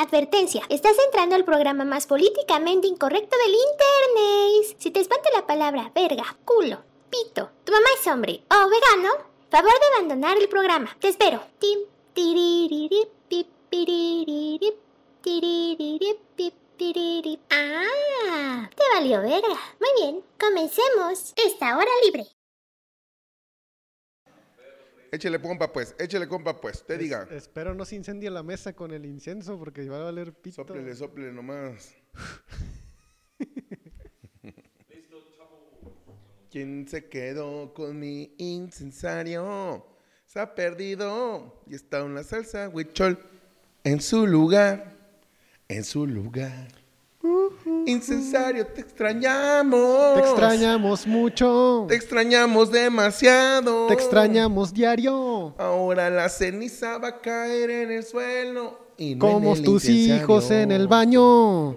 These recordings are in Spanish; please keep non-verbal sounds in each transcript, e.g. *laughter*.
Advertencia, estás entrando al programa más políticamente incorrecto del internet. Si te espanta la palabra verga, culo, pito, tu mamá es hombre o vegano, favor de abandonar el programa. Te espero. Ah, te valió verga. Muy bien, comencemos esta hora libre. Échale compa pues, échale compa pues, te diga. Espero no se incendie la mesa con el incienso porque va a valer pito. Sóplele, sóplele nomás. *laughs* ¿Quién se quedó con mi incensario? Se ha perdido y está una salsa huichol en su lugar, en su lugar. Incensario, te extrañamos. Te extrañamos mucho. Te extrañamos demasiado. Te extrañamos diario. Ahora la ceniza va a caer en el suelo. Y no Como en el tus hijos en el baño.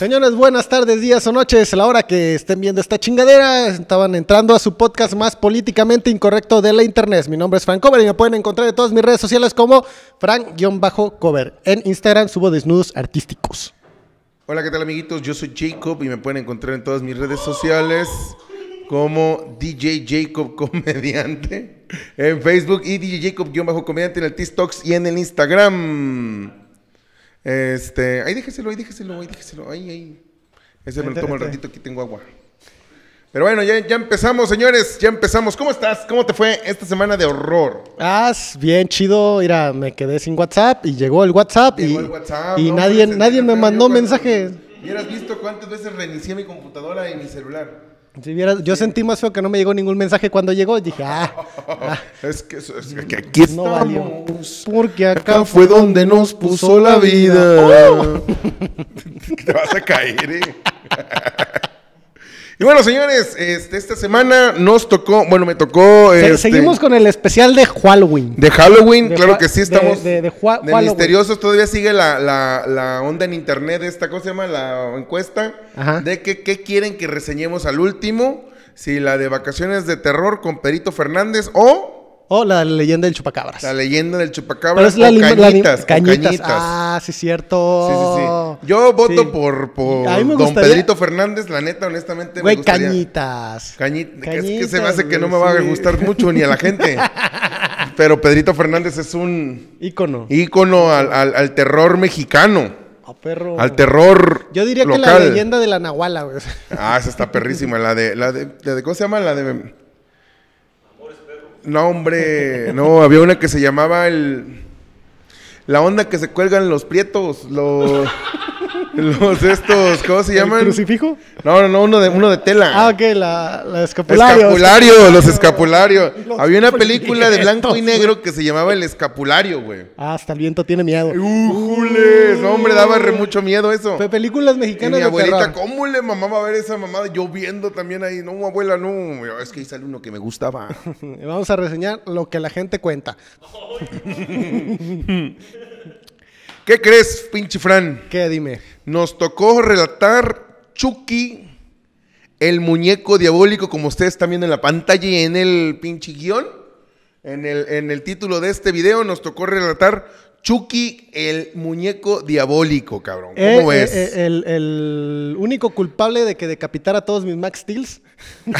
Señores, buenas tardes, días o noches. A la hora que estén viendo esta chingadera, estaban entrando a su podcast más políticamente incorrecto de la internet. Mi nombre es Frank Cover y me pueden encontrar en todas mis redes sociales como Frank-Cover. En Instagram subo desnudos artísticos. Hola, ¿qué tal amiguitos? Yo soy Jacob y me pueden encontrar en todas mis redes sociales como DJ Jacob Comediante en Facebook y DJ Jacob-Comediante en el TikToks y en el Instagram. Este, ahí déjeselo, ahí déjeselo, ahí déjeselo, ahí, ahí. Ese me lo tomo el ratito, aquí tengo agua. Pero bueno, ya, ya empezamos, señores, ya empezamos. ¿Cómo estás? ¿Cómo te fue esta semana de horror? Ah, bien chido. Mira, me quedé sin WhatsApp y llegó el WhatsApp y, el WhatsApp, y no, nadie, nadie me mandó mensajes. Hubieras visto cuántas veces reinicié mi computadora y mi celular. Si vieras, yo sentí más feo que no me llegó ningún mensaje cuando llegó. Dije, ah, *laughs* Es que, es que aquí no estamos. valió. Porque acá Acá fue donde nos puso la vida. *laughs* Te vas a caer, eh. *laughs* y bueno, señores, este, esta semana nos tocó, bueno, me tocó. Se- este, seguimos con el especial de Halloween. De Halloween, De claro que sí, de- estamos. de- de de Halloween. misteriosos, todavía sigue la, la- la onda en internet, esta cosa se llama la encuesta. Ajá. De que, qué quieren que reseñemos al último. Si la de vacaciones de terror con Perito Fernández o O la leyenda del chupacabras. la leyenda del chupacabra Pero es la o lim- la cañitas, o cañitas. cañitas. Ah, sí, cierto. Sí, sí, sí. Yo voto Sí. por, por A mí me don Pedrito Fernández, la neta, honestamente. Güey, me gustaría... cañitas. Cañi- es que Cañitas, se me hace que no me va a gustar mucho ni a la gente. *laughs* Pero Pedrito Fernández es un Ícono. ícono al, al- al terror mexicano. Ah, perro. Al terror Yo diría que la leyenda de la Nahuala, güey. Ah, esa está perrísima. La de, la de, la de- ¿cómo se llama? La de... No, hombre, no, había una que se llamaba el... La onda que se cuelgan los prietos, los... Los estos, ¿cómo se ¿El llaman? crucifijo? No, no, no, uno de, uno de tela. Ah, ok, la, la escapulario. Escapulario, los escapularios. Había una película de blanco y negro que se llamaba El Escapulario, güey. Ah, hasta el viento tiene miedo. ¡Újules! No, hombre, daba re mucho miedo eso. Pe- películas Y mexicanas mi de abuelita, terror. ¿cómo le mamaba a ver esa mamada? Yo viendo también ahí. No, abuela, no. Es que ahí sale uno que me gustaba. *laughs* Vamos a reseñar lo que la gente cuenta. *laughs* ¿Qué crees, pinche Fran? ¿Qué? Dime. Nos tocó relatar Chucky, el muñeco diabólico, como ustedes están viendo en la pantalla y en el pinche guion. En el, en el título de este video nos tocó relatar Chucky, el muñeco diabólico, cabrón. ¿Cómo Eh, ves? eh, eh, el, el único culpable de que decapitara a todos mis Max Steels. *laughs*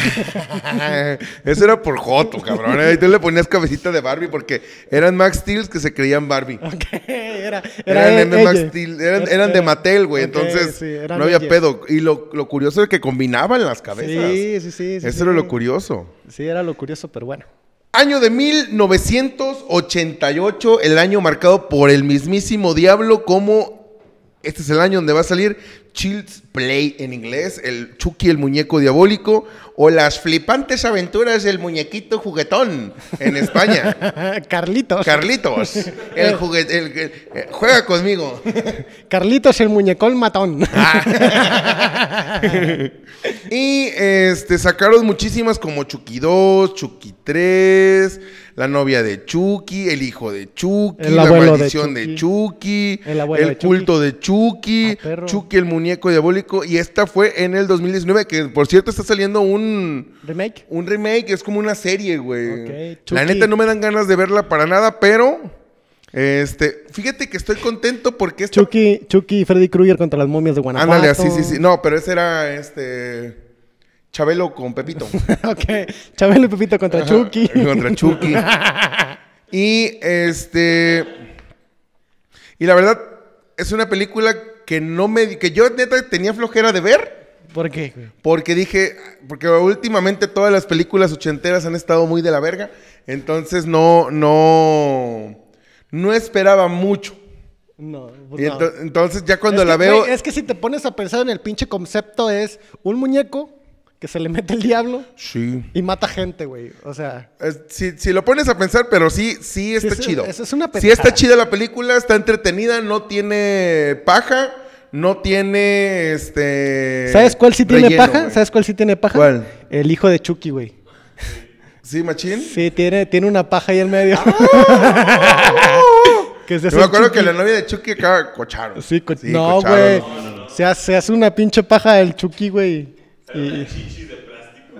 Eso era por Joto, cabrón. Ahí tú le ponías cabecita de Barbie porque eran Max Steel que se creían Barbie. *laughs* Ok, era, era Eran, e- M. Max. Steel, eran, Era- eran de Mattel, güey. Entonces sí, no había ella. pedo. Y lo, lo curioso es que combinaban las cabezas. Sí, sí, sí. sí, Eso sí. era lo curioso. Sí, era lo curioso, pero bueno. Año de 1988, el año marcado por el mismísimo diablo como... Este es el año donde va a salir Child's Play en inglés, el Chucky el muñeco diabólico o las flipantes aventuras del muñequito juguetón en España. *laughs* Carlitos. Carlitos, el juguete, el- el- eh, juega conmigo. *laughs* Carlitos el muñecón matón. *laughs* Y este sacaron muchísimas como Chucky 2, Chucky 3, la novia de Chucky, el hijo de Chucky, la de maldición de Chucky, El abuelo el de Chucky. culto de Chucky, Ah. Chucky el muñeco diabólico. Y esta fue en el 2019, que por cierto está saliendo un, ¿Remake? un remake, es como una serie, güey. La neta no me dan ganas de verla para nada, pero este, fíjate que estoy contento porque esta Chucky, Chucky y Freddy Krueger contra las momias de Guanajuato. Ándale, así, sí, sí. No, pero ese era este Chabelo con Pepito. *laughs* ok. Chabelo y Pepito contra Chucky. *laughs* Contra Chucky. *laughs* y este. Y la verdad, es una película que no me. que yo neta tenía flojera de ver. ¿Por qué? Porque dije. Porque últimamente todas las películas ochenteras han estado muy de la verga. Entonces no. No. No esperaba mucho. No, pues no. entonces ya cuando Es la que, veo. es que si te pones a pensar en el pinche concepto es un muñeco que se le mete el diablo Sí. y mata gente, güey. O sea, Es- si, si lo pones a pensar, pero sí, sí está es- chido. es- es una sí está chida la película, está entretenida, no tiene paja, no tiene este. ¿sabes cuál sí tiene relleno, paja? ¿Sabes cuál sí tiene paja? ¿Cuál? El hijo de Chucky, güey. Sí, machín. Sí, tiene, tiene una paja ahí en medio. *laughs* que se Yo me el acuerdo que la novia de Chucky acá cocharon. Sí, co- Sí, no, güey. Se, hace, se hace una pinche paja del Chucky, güey. Y...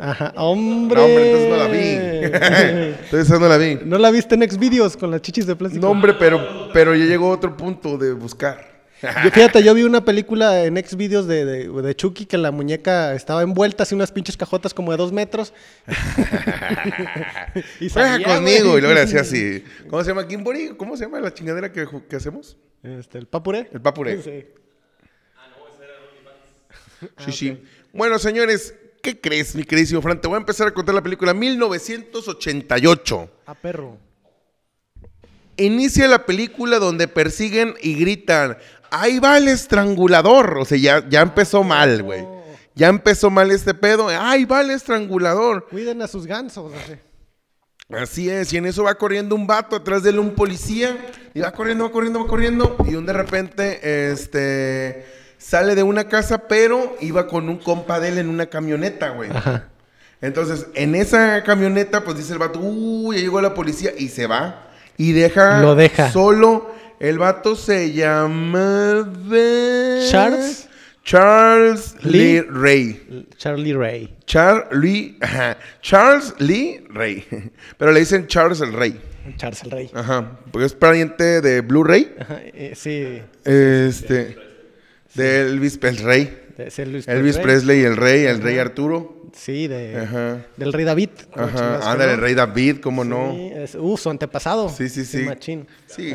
Ajá, hombre. No, hombre, entonces no la vi. *laughs* entonces no la vi. ¿No la viste en Xvideos con las chichis de plástico? No, hombre, pero, pero ya llegó otro punto de buscar. Yo, fíjate, yo vi una película en Xvideos de, de, de Chucky que la muñeca estaba envuelta así unas pinches cajotas como de dos metros. *laughs* y salía, conmigo. Y luego le decía así. ¿Cómo se llama? ¿Kimbori? ¿Cómo se llama la chingadera que, hacemos? Este, el papuré. El papuré. Sí. Sí, sí. Bueno, señores, ¿qué crees, mi queridísimo Fran? Te voy a empezar a contar la película 1988. A perro. Inicia la película donde persiguen y gritan, ahí va el estrangulador. O sea, ya, ya empezó mal, güey. Ya empezó mal este pedo. Ahí va el estrangulador. Cuiden a sus gansos. así. Así es, y en eso va corriendo un vato, atrás de él un policía, y va corriendo, va corriendo, va corriendo, y un de repente, este, sale de una casa, pero iba con un compa de él en una camioneta, güey. Ajá. Entonces, en esa camioneta, pues dice el vato, uy, ya llegó la policía, y se va, y deja, Lo deja. solo, el vato se llama... Charles Charles Lee Lee Ray. Charlie Ray. Charlie, ajá, Charles Lee Rey. *laughs* Pero le dicen Charles el Rey. Charles el Rey. Ajá, porque es pariente de Blu-ray. Ajá, eh, sí. Este, de Elvis el Rey. Elvis Presley, el Rey, el Rey Arturo. Sí, de, Ajá. del Rey David. Ajá, ándale, el Rey David, cómo Sí, no. es- uh, su antepasado. Sí, sí, sí. Machín. Sí.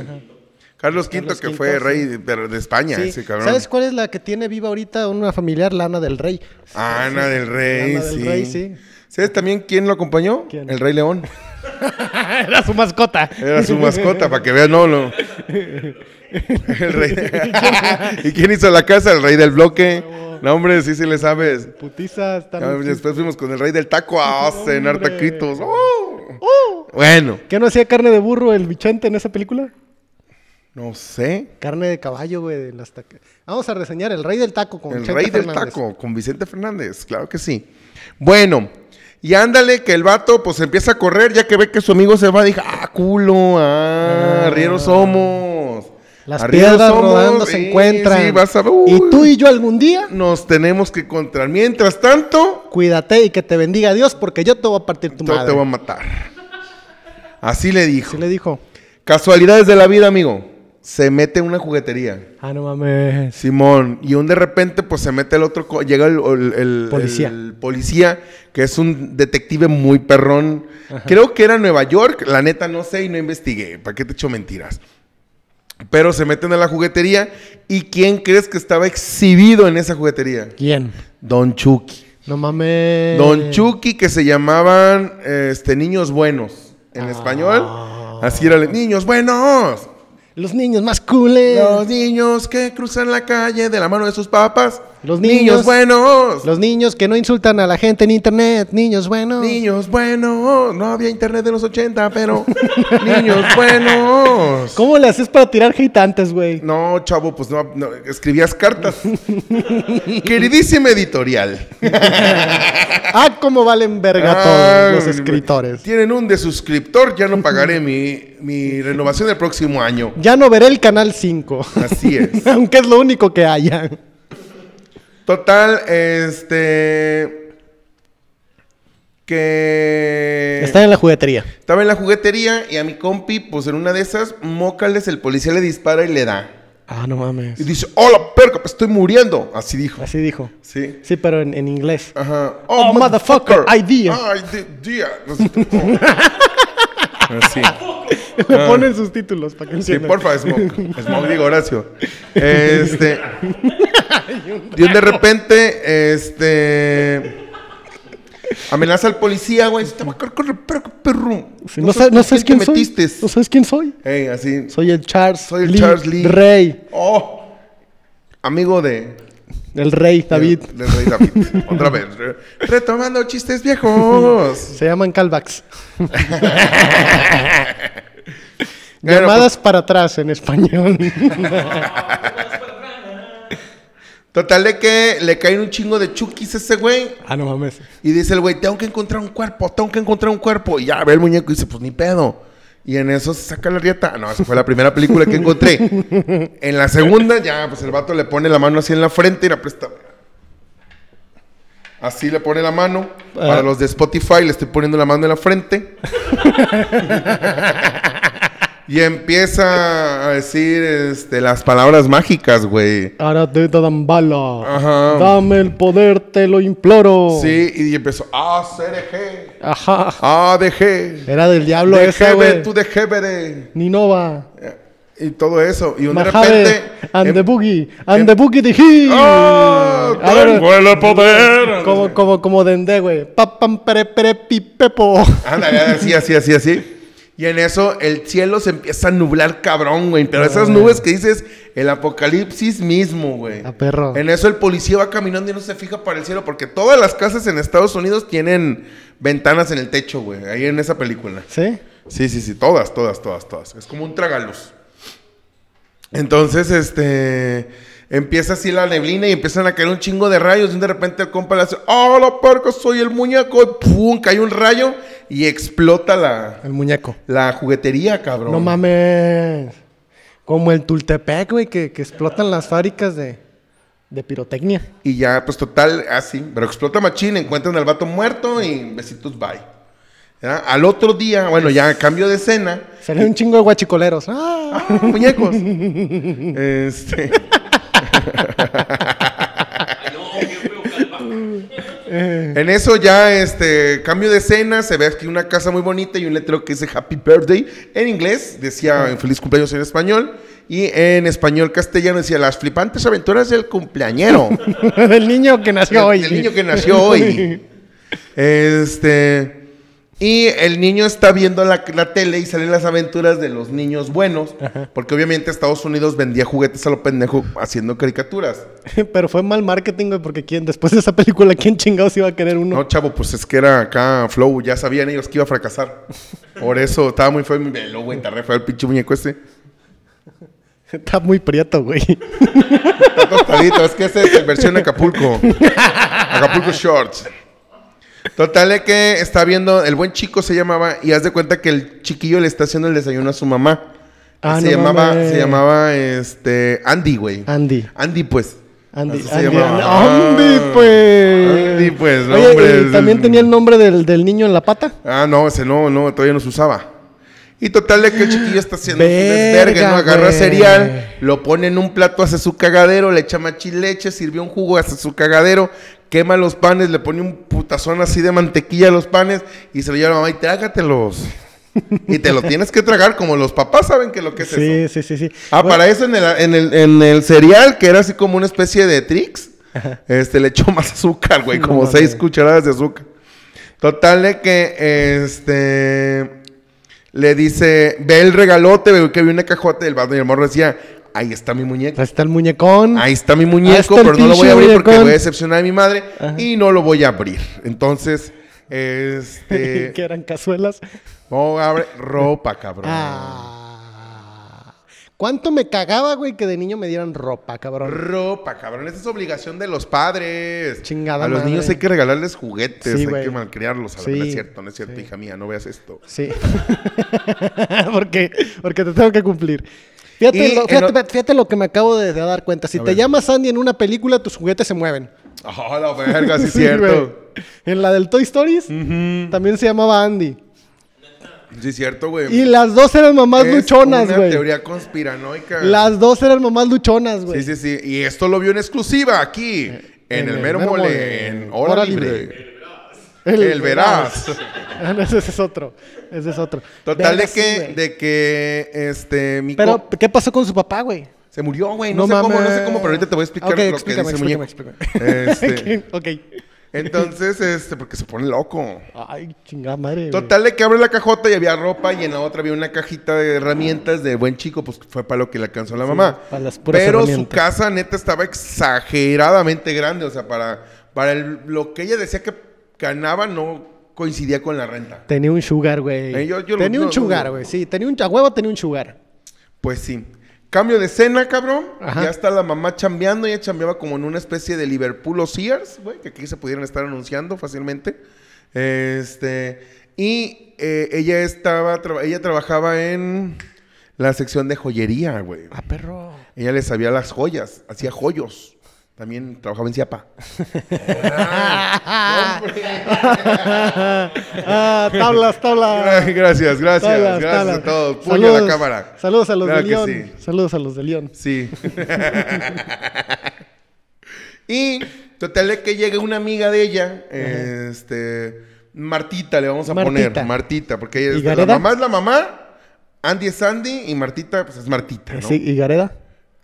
Carlos V, Carlos que V, fue sí. rey de, España, Sí. ese cabrón. ¿Sabes cuál es la que tiene viva ahorita una familiar, Lana del Rey? Ana del Rey, Ana del. Rey, sí. ¿Sabes también quién lo acompañó? ¿Quién? El Rey León. *laughs* *laughs* Era su mascota. Era su mascota, para que vean, no, no. El rey. *laughs* ¿Y quién hizo la casa? El rey del bloque. No, hombre, sí, sí le sabes. Putiza, está Ah, muy- Después fuimos con el rey del taco a cenar taquitos. ¡Oh! Bueno, ¿Qué no hacía carne de burro el Vicente en esa película? no sé. Carne de caballo, güey. las Vamos a reseñar El Rey del Taco con El Vicente rey del Fernández. taco con Vicente Fernández, claro que sí. Bueno, y ándale que el vato pues empieza a correr ya que ve que su amigo se va, dije, ah, culo, ah, Ah. arrieros somos. Las Arrieros piedras somos, rodando se encuentran. Sí, vas a ver. y tú y yo algún día, nos tenemos que encontrar. Mientras tanto, cuídate y que te bendiga Dios porque yo te voy a partir tu yo madre. te voy a matar. Así le dijo. Así le dijo. Casualidades de la vida, amigo. Se mete en una juguetería. Ah, no mames. Simón, y un de repente, pues se mete el otro, llega el, el- el- Policía. el policía, que es un detective muy perrón. Creo que era Nueva York, la neta no sé y no investigué, ¿para qué te echo mentiras? Pero se meten a la juguetería, ¿y quién crees que estaba exhibido en esa juguetería? ¿Quién? Don Chucky. No mames. Don Chucky, que se llamaban este, niños buenos en Ah. español. Así era, niños buenos. Los niños más cooles. Los niños que cruzan la calle de la mano de sus papás. Los niños- buenos. Los niños que no insultan a la gente en internet. Niños buenos. Niños buenos. No había internet en los 80, pero *laughs* niños buenos. ¿Cómo le haces para tirar hate antes, güey? No, chavo, pues no, no, escribías cartas. Queridísima editorial. *laughs* Ah, cómo valen verga Ah, todos los escritores. Tienen un de suscriptor, ya no pagaré mi, mi renovación del próximo año. Ya no veré el canal 5. Así es. *laughs* Aunque es lo único que haya. Total, este. Que. Está en la juguetería. Estaba en la juguetería y a mi compi, pues en una de esas, mócales, el policía le dispara y le da. Ah, no mames. Y dice, hola, perca, me estoy muriendo. Así dijo. Así dijo. Sí. Sí, pero en, en inglés. Ajá. Oh, motherfucker, idea. Sé cómo. *laughs* Así. *laughs* Le ponen sus títulos para que Ah. Sí, porfa, Smoke. *laughs* Smoke, digo Horacio. Este. Y de repente, este. Amenaza al policía, güey. Te va a correr, perro, no, sabes, no sabes quién soy. metiste. No sabes quién soy. Así. Soy el Charles Soy el Lee Charles Lee. Rey. Oh. Amigo de. El rey David. Del rey David. *laughs* Otra vez. re- Retomando chistes viejos. Se llaman callbacks. Llamadas para atrás en español. *laughs* Total de que le caen un chingo de chukis a ese güey. ah, no mames. Y dice el güey, tengo que encontrar un cuerpo, tengo que encontrar un cuerpo. Y ya ve el muñeco y dice, pues ni pedo. Y en eso se saca la rieta. No, esa fue la primera película que encontré. *laughs* en la segunda, ya, pues el vato le pone la mano así en la frente y la presta. Así le pone la mano. Para Ah. los de Spotify le estoy poniendo la mano en la frente. *laughs* y empieza a decir este, las palabras mágicas, güey. Ahora te dan bala. Ajá. Dame el poder, te lo imploro. Sí, y empezó, A, C, D, G. Ajá. A, D, G. Era del diablo De Jebe, güey. tú de. Ninova. Y todo eso. Y de repente. And em- the boogie. And em- the boogie de he. ¡Ah! Ahora- Tengo el poder. Como, como, como Dende, güey. Papam, pere, pere, pi, pepo. Ándale, así, así, así, así. Y en eso el cielo se empieza a nublar cabrón, güey. Pero esas nubes que dices, el apocalipsis mismo, güey. A perro. En eso el policía va caminando y no se fija para el cielo porque todas las casas en Estados Unidos tienen ventanas en el techo, güey. Ahí en esa película. ¿Sí? Sí, sí, sí, todas, todas, todas, todas. Es como un tragaluz. Entonces, este, empieza así la neblina y empiezan a caer un chingo de rayos. Y de repente el compa le hace, ¡Oh, la perca, soy el muñeco! Y ¡pum! Cae un rayo y explota la, El muñeco. la juguetería, cabrón. No mames. Como el Tultepec, güey, que, que explotan las fábricas de, de pirotecnia. Y ya, pues total, así. Pero explota machín, encuentran al vato muerto y besitos, bye. ¿Ya? Al otro día, bueno, ya cambio de escena. Salen un chingo de guachicoleros. ¡Ah! *laughs* ¡Ah, muñecos! *laughs* este. *laughs* En eso ya, este, cambio de escena, se ve aquí una casa muy bonita y un letrero que dice Happy Birthday en inglés, decía Feliz cumpleaños en español, y en español castellano decía Las flipantes aventuras del cumpleañero, *laughs* Del niño que nació hoy. el niño que nació hoy. Este, y el niño está viendo la, la tele y salen las aventuras de los niños buenos, porque obviamente Estados Unidos vendía juguetes a lo pendejo haciendo caricaturas. *laughs* Pero fue mal marketing, güey, porque ¿quién, después de esa película, ¿quién chingados iba a querer uno? No, chavo, pues es que era acá Flow, ya sabían ellos que iba a fracasar. Por eso estaba muy feo mi velo, güey, está re feo el pinche muñeco ese. *laughs* Está muy prieto, güey. Está tostadito, es que ese es versión Acapulco. *laughs* Acapulco Shorts. Total es que está viendo, el buen chico se llamaba, y haz de cuenta que el chiquillo le está haciendo el desayuno a su mamá. Ah, se no llamaba, mames. se llamaba este Andy, güey. Andy. Andy, pues. Andy, Así se Andy, llamaba. Andy, pues. Andy, pues, Oye, hombre, ¿y ¿también tenía el nombre del, del niño en la pata? Ah, no, ese no, no, todavía no se usaba. Y total de que el chiquillo está haciendo Verga, desvergue, ¿no? Agarra cereal, lo pone en un plato, hace su cagadero, le echa machileche, sirvió un jugo, hace su cagadero, quema los panes, le pone un putazón así de mantequilla a los panes y se lo lleva a la mamá y trágatelos. *laughs* y te lo tienes que tragar como los papás saben que lo que es Sí, eso. sí, sí, sí. Ah, Bueno, para eso en el, en, el, en el cereal, que era así como una especie de Trix, este, le echó más azúcar, güey, *laughs* como seis cucharadas de azúcar. Total de que, este, le dice, ve el regalote, ve que había una cajote del vato y el morro decía, ahí está mi muñeco. Ahí está el muñecón. Ahí está mi muñeco, está pero no lo voy a abrir porque muñecón. voy a decepcionar a mi madre Ajá. y no lo voy a abrir. Entonces, este, *laughs* que eran cazuelas. no abre ropa, cabrón. Ah. ¿Cuánto me cagaba, güey, que de niño me dieran ropa, cabrón? Ropa, cabrón. Esa es obligación de los padres. Chingada A los madre. niños hay que regalarles juguetes, Sí, hay güey. que malcriarlos. A Sí, no es cierto, no es cierto, sí. hija mía, no veas esto. Sí. *laughs* porque, porque te tengo que cumplir. Fíjate, lo, en fíjate, o- fíjate lo que me acabo de, de dar cuenta. Si A te ver. llamas Andy en una película, tus juguetes se mueven. *laughs* Ah, la verga, sí, *laughs* Sí, cierto. En la del Toy Stories también se llamaba Andy. Sí, cierto, güey. Y las dos eran mamás Es luchonas, güey. teoría conspiranoica. Las dos eran mamás luchonas, güey. Sí, sí, sí. Y esto lo vio en exclusiva aquí, en, el mero mole, en Hora, Hora Libre. Libre. El, Veraz. Ah, ese es otro. Ese es otro. Total de sí, que, de que, este, mi Pero, ¿qué pasó con su papá, güey? se murió, güey. No, No sé cómo, no sé cómo, pero ahorita te voy a explicar Ok, lo que explícame, dice el explícame. *laughs* Este, ok. entonces, este, porque se pone loco. Ay, chingada madre. Total de que abre la cajota y había ropa y en la otra había una cajita de herramientas de buen chico, pues fue para lo que le alcanzó la mamá. para las puras Pero su casa neta estaba exageradamente grande, o sea, para, para el- lo que ella decía que ganaba no coincidía con la renta. Tenía un sugar, güey. Eh, yo- yo lo- tenía un no, sugar, no. güey. Sí, tenía un... A huevo tenía un sugar. Pues sí. Cambio de escena, cabrón. Ajá. Ya está la mamá chambeando. Ella chambeaba como en una especie de Liverpool o Sears, güey, que aquí se pudieran estar anunciando fácilmente. Este. Y eh, ella estaba. traba- ella trabajaba en la sección de joyería, güey. Ah, perro. Ella le sabía las joyas, hacía joyos. También trabajaba en Ciapa. ah, *laughs* tablas, tablas. gracias, gracias, Tablas, gracias tablas. a todos. Puño a la Saludos- cámara. Saludos a los Claro de León. sí. Saludos a los de León. Sí. *laughs* y total que llega una amiga de ella, este, Martita le vamos a Martita. poner, Martita, porque ella ¿Y es, la mamá es la mamá, Andy es Andy y Martita pues es Martita, ¿no? Sí, ¿y Gareda?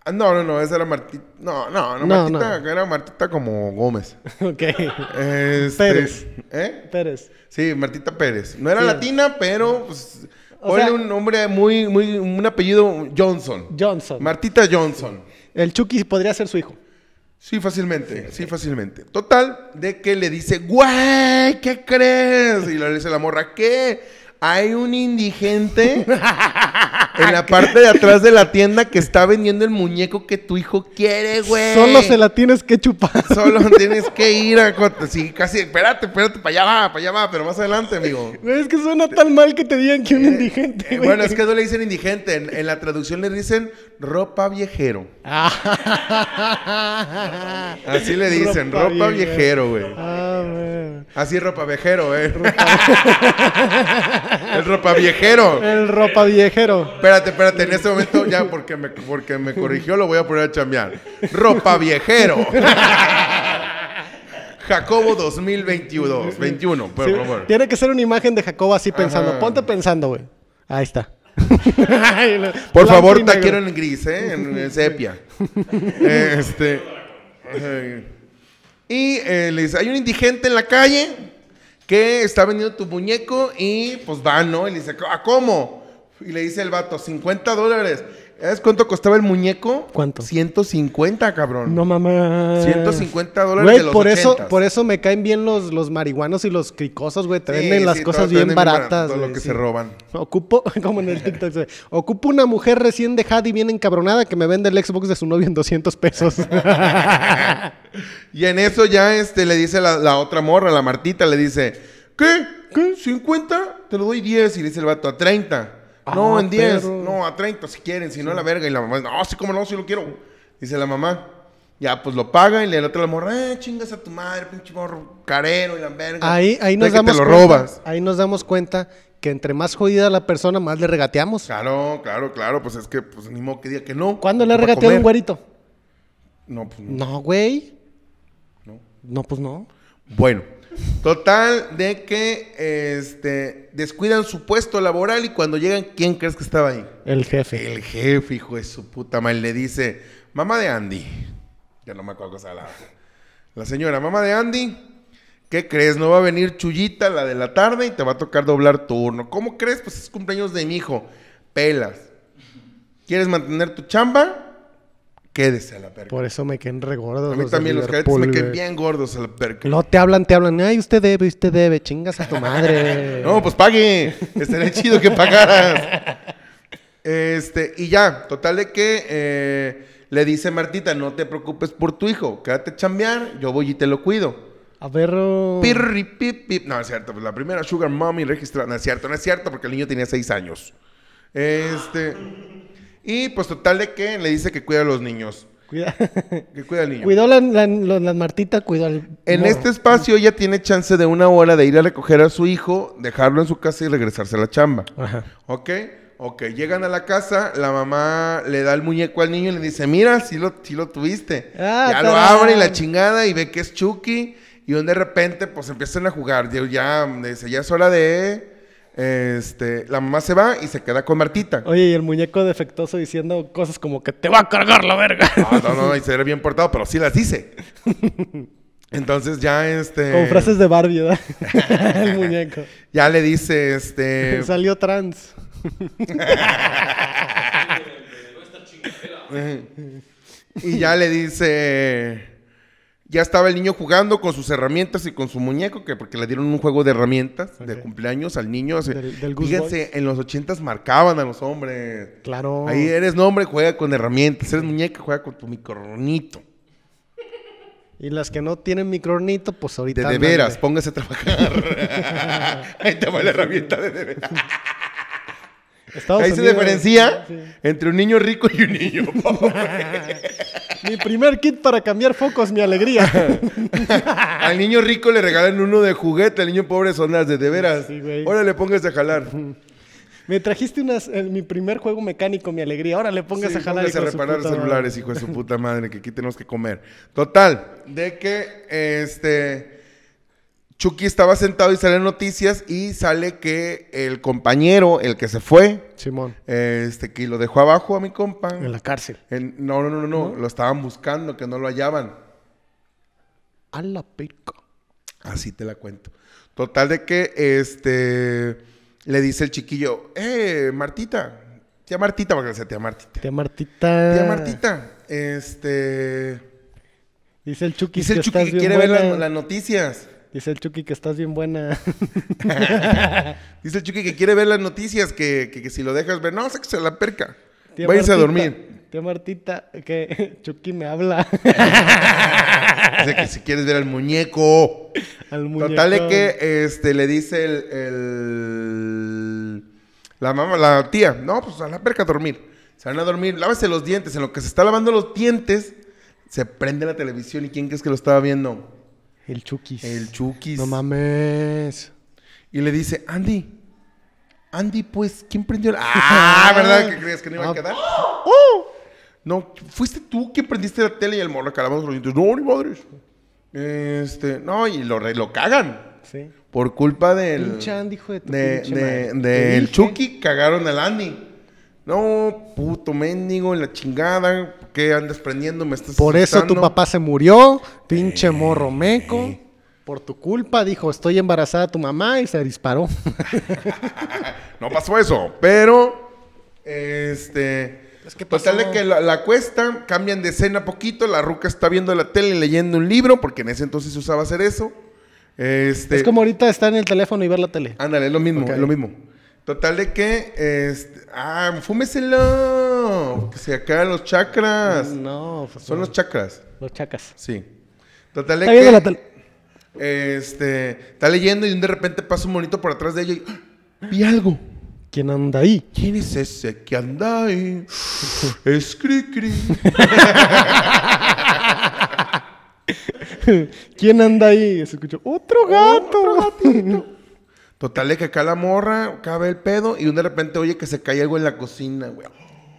Ah, no, no, no, esa era Martita. No, no, no, No, Martita, era Martita como Gómez. *laughs* ok. Este, Pérez. ¿Eh? Pérez. Sí, Martita Pérez. No era Sí. latina, pero pues, ponle sea- un nombre muy, muy, un apellido Johnson. Johnson. Martita Johnson. El Chucky podría ser su hijo. Sí, fácilmente, sí, fácilmente. Total, de que le dice, güey, ¿qué crees? Y le dice la morra, ¿qué? Hay un indigente *laughs* en la parte de atrás de la tienda que está vendiendo el muñeco que tu hijo quiere, güey. Solo se la tienes que chupar. Solo *laughs* tienes que ir a... Sí, casi, espérate, espérate, para allá va, para allá va, pero más adelante, amigo. Güey, es que suena tan mal que te digan que un indigente. Eh, güey. bueno, es que no le dicen indigente, en, en la traducción le dicen ropa viejero. Ah. Así le dicen, ropa, viejero, güey. Ah. Así ropa viejero, eh. *laughs* el ropa viejero. El ropa viejero. Espérate, espérate, en este momento ya porque me, porque me corrigió lo voy a poner a chambear. Ropa viejero. *laughs* Jacobo 2022, 21, por Sí, favor. Tiene que ser una imagen de Jacobo así pensando. Ajá. Ponte pensando, güey. Ahí está. *laughs* Por favor, te quiero en gris, ¿eh? En, en sepia. *laughs* este. eh, y eh, le dice, hay un indigente en la calle que está vendiendo tu muñeco y pues va, ¿no? Y le dice, ¿a cómo? Y le dice el vato, 50 dólares. ¿Sabes cuánto costaba el muñeco? ¿Cuánto? 150, cabrón. No mames. 150 dólares Güey, de los por eso, 80s. por eso me caen bien los, los marihuanos y los cricosos, güey. Te Sí, venden las sí, cosas bien barato, baratas. Lo que sí. se roban. Ocupo, *laughs* como en el TikTok, ocupo una mujer recién dejada y bien encabronada que me vende el Xbox de su novio en 200 pesos. *laughs* Y en eso ya este, le dice la, la otra morra, la Martita, le dice, ¿qué? ¿Qué? ¿50? Te lo doy 10. Y le dice el vato, a 30. No, Ah, en 10. perro. No, a 30 si quieren, si no la verga. Y la mamá, no, sí, cómo no, sí lo quiero. Dice la mamá. Ya, pues lo paga y le da otra la morra, eh, chingas a tu madre, pinche morro carero y la verga. ahí, ahí nos damos te lo cuenta, robas. Ahí nos damos cuenta que entre más jodida la persona, más le regateamos. Claro, claro, claro, pues es que, pues ni modo que diga que no. ¿Cuándo le ha Para regateado a un güerito? No, pues no. No, güey. No. No, pues no. Bueno, total de que este descuidan su puesto laboral y cuando llegan, ¿quién crees que estaba ahí? El jefe. El jefe, hijo de su puta madre, le dice, mamá de Andy. Ya no me acuerdo cosa la, la señora, mamá de Andy. ¿Qué crees? No va a venir Chuyita, la de la tarde, y te va a tocar doblar turno. ¿Cómo crees? Pues es cumpleaños de mi hijo. Pelas. ¿Quieres mantener tu chamba? Quédese a la perca. Por eso me queden regordos. a mí los también los cadetes me güey. bien gordos a la perca. No te hablan, te hablan. Ay, usted debe, usted debe. Chingas a tu madre. *laughs* No, pues pague. Estaría chido que pagaras. Este, y ya, total de que eh, le dice Martita, no te preocupes por tu hijo, quédate a chambear, yo voy y te lo cuido. A ver. oh, Pirri, pip, pip. No, es cierto, pues la primera Sugar Mommy registrada. No es cierto, no es cierto, porque el niño tenía seis años. Este. Y pues total de que le dice que cuida a los niños. Cuida- *laughs* Que cuida al niño. Cuidó la, la, la Martita, cuidó al. En morro. este espacio ella tiene chance de una hora de ir a recoger a su hijo, dejarlo en su casa y regresarse a la chamba. Ajá. ¿Ok? Ok, llegan a la casa, la mamá le da el muñeco al niño y le dice, mira, sí lo, sí lo tuviste. Ah, ya lo abre y la chingada y ve que es Chucky y de repente pues empiezan a jugar. Ya, ya, dice, ya es hora de... Este, la mamá se va y se queda con Martita. Oye, y el muñeco defectuoso diciendo cosas como que te va a cargar la verga. No, no, no, y se ve bien portado, pero sí las dice. *laughs* Entonces ya este... Con frases de Barbie, ¿verdad? *laughs* el muñeco. *laughs* Ya le dice, este... Salió trans. Y ya le dice. Ya estaba el niño jugando con sus herramientas y con su muñeco, que porque le dieron un juego de herramientas de cumpleaños al niño. Del- del Fíjense, en los ochentas marcaban a los hombres. Claro. Ahí eres hombre, juega con herramientas. Eres muñeca, juega con tu micronito. Y las que no tienen micronito, pues ahorita. De de veras, póngase a trabajar. *laughs* Ahí te va la herramienta de de veras. Estados Ahí se diferencia Sí. entre un niño rico y un niño *laughs* pobre. Mi primer kit para cambiar focos, mi alegría. *laughs* Al niño rico le regalan uno de juguete, al niño pobre son las de de veras. Sí. Ahora le pongas a jalar. *laughs* Me trajiste unas, eh, mi primer juego mecánico, mi alegría. Ahora le pongas Sí, a jalar. póngase a reparar madre. celulares, hijo de su puta madre, que aquí tenemos que comer. Total, de que este Chucky estaba sentado y salen noticias y sale que el compañero, el que se fue, Simón, este que lo dejó abajo a mi compa. en la cárcel. en- no, no, no, no, no, lo estaban buscando, que no lo hallaban. A la pica. Así te la cuento. Total de que este le dice el chiquillo, eh, Martita, tía Martita, porque decía tía Martita. Tía Martita. Tía Martita, este. Dice el Chucky Dice el Chucky que quiere ver las noticias. Dice el Chucky que estás bien buena. *laughs* Dice el Chucky que quiere ver las noticias, que, que- que si lo dejas ver, no, sáquese la perca. Tía Váyanse a dormir. Tía Martita, que *laughs* Chucky me habla. *laughs* Dice que si quieres ver al muñeco. Al muñeco. Total de que este, le dice el, el- la mamá, la tía, no, pues a la perca a dormir. Se van a dormir, lávese los dientes. En lo que se está lavando los dientes, se prende la televisión. ¿Y quién crees que lo estaba viendo? El Chucky. El Chucky. No mames. Y le dice, Andy, Andy, pues, ¿quién prendió la... *laughs* Ah, ¿verdad? ¿Que creías que no iba a Ah. quedar? ¡Oh! No, fuiste tú quien prendiste la tele y el morro calamos los dientes. No, ni madres. Este, no, y lo, re- lo cagan. Sí. Por culpa del... Pinche Andy, hijo de tu de, pinche de- madre. Del. Chucky cagaron al Andy. No, puto mendigo, en la chingada. ¿Qué andas prendiendo? Me estás Por eso tu papá se murió, pinche morro meco. Por tu culpa dijo, estoy embarazada tu mamá y se disparó. *laughs* No pasó eso, pero este Pues, ¿qué total de que la, la cuesta, cambian de escena poquito, la ruca está viendo la tele y leyendo un libro, porque en ese entonces se usaba hacer eso. Este, Es como ahorita estar en el teléfono y ver la tele. ándale, es lo mismo, es lo mismo. Total de que este, ah, fúmeselo, que se acaban los chakras. No, pues, Son los chakras. los chacas. Sí. Total de que la tele. este está leyendo y de repente pasa un monito por atrás de ella y ¡ah! vi algo. ¿Quién anda ahí? ¿Quién es ese que anda ahí? *laughs* Es cri cri. *laughs* ¿Quién anda ahí? Se escuchó, otro gato. *laughs* Total de que acá la morra cabe el pedo y de repente oye que se cae algo en la cocina, güey.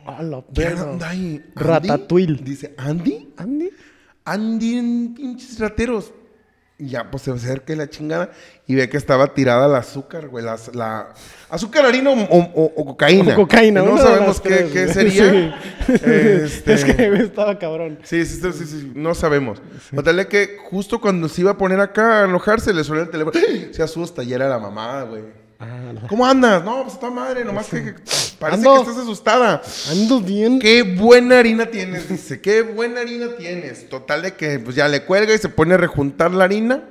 A la ¿Quién verga. anda ahí? Ratatouille. Dice, ¿Andy? Andy. Andy en pinches rateros. Ya, pues se acerca la chingada y ve que estaba tirada la azúcar, güey. La, la- azúcar, harina o, o- o cocaína. O cocaína, No sabemos qué, tres, qué güey. sería. Sí. Este, Es que *laughs* estaba cabrón. Sí, sí, sí, sí, sí, no sabemos. Total de que justo cuando se iba a poner acá a enojarse, le suena el teléfono. Se asusta y era la mamá, güey. Ah, no. ¿Cómo andas? No, pues está madre, nomás que que *laughs* parece Ando. que estás asustada. Ando bien. Qué buena harina tienes, dice. Qué buena harina tienes. Total de que pues ya le cuelga y se pone a rejuntar la harina.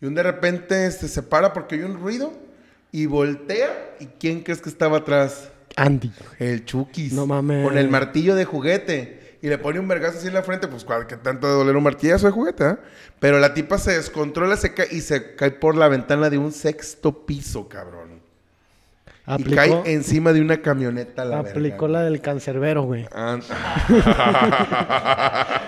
Y un de repente este, se para porque oye un ruido y voltea. ¿Y quién crees que estaba atrás? Andy. El Chukis. No mames. Con el martillo de juguete. Y le pone un vergazo así en la frente. Pues, ¿cuál- ¿qué tanto de doler un martillazo de juguete? ah? Pero la tipa se descontrola se cae, y se cae por la ventana de un sexto piso, cabrón. Y cae encima de una camioneta la Aplicó verga. la del cancerbero, güey. Ah. *laughs*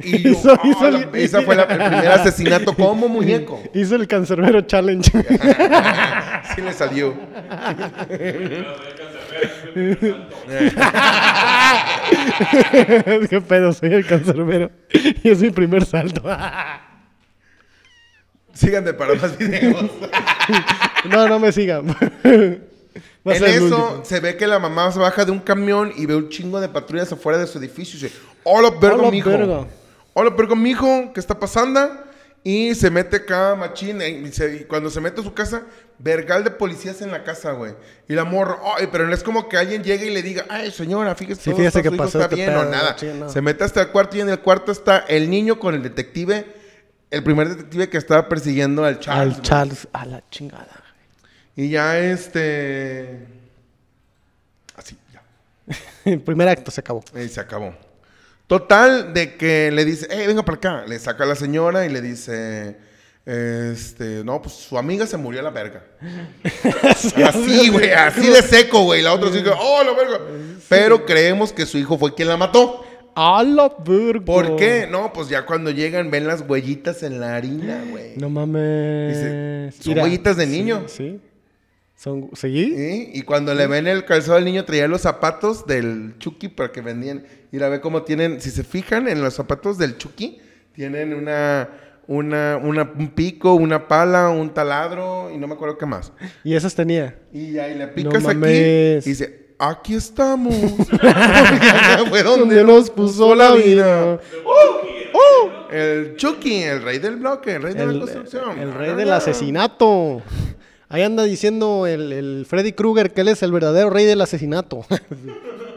y yo, Hizo- ah, hizo la- el- esa fue la- el primer asesinato como muñeco. *laughs* Hizo el cancerbero challenge. *laughs* Sí le salió. *laughs* ¿Qué pedo? Soy el cancerbero. Y es mi primer salto. *laughs* Síganme para más videos. *laughs* no, no me sigan. Va en eso se ve que la mamá se baja de un camión y ve un chingo de patrullas afuera de su edificio y dice, hola verga, Hola, mijo. Hola verga, mijo, ¿qué está pasando? Y se mete acá, machín, eh, y, se- y cuando se mete a su casa, vergal de policías en la casa, güey. Y la morra, ay, pero no es como que alguien llegue y le diga, ay, señora, fíjese, Sí, todo fíjese está- que pasó está bien o nada. no. Se mete hasta el cuarto y en el cuarto está el niño con el detective, el primer detective que estaba persiguiendo al Charles. Al. Charles. A la chingada. Y ya este... Así, ya. *laughs* El primer acto se acabó. Y se acabó. Total, de que le dice, hey, venga para acá. Le saca a la señora y le dice, este, no, pues su amiga se murió a la verga. *laughs* Así, güey, así de seco, güey. La otra sigue, oh, la verga. Pero creemos que su hijo fue quien la mató. A la verga. ¿Por qué? No, pues ya cuando llegan ven las huellitas en la harina, güey. No mames. Dice, son Mira, huellitas de sí, niño. Sí. Son, ¿Sí? ¿Sí? Y cuando le ven el calzado al niño, traía los zapatos del Chucky para que vendían. Y la ve cómo tienen, si se fijan en los zapatos del Chucky, tienen una, una, una, un pico, una pala, un taladro y no me acuerdo qué más. Y esos tenía. Y ahí le picas No aquí y dice, aquí estamos. *laughs* Fue donde nos puso la vida. El Chucky, el rey del bloque, el rey de la construcción. el rey del asesinato. Ahí anda diciendo el, el Freddy Krueger que él es el verdadero rey del asesinato. *laughs*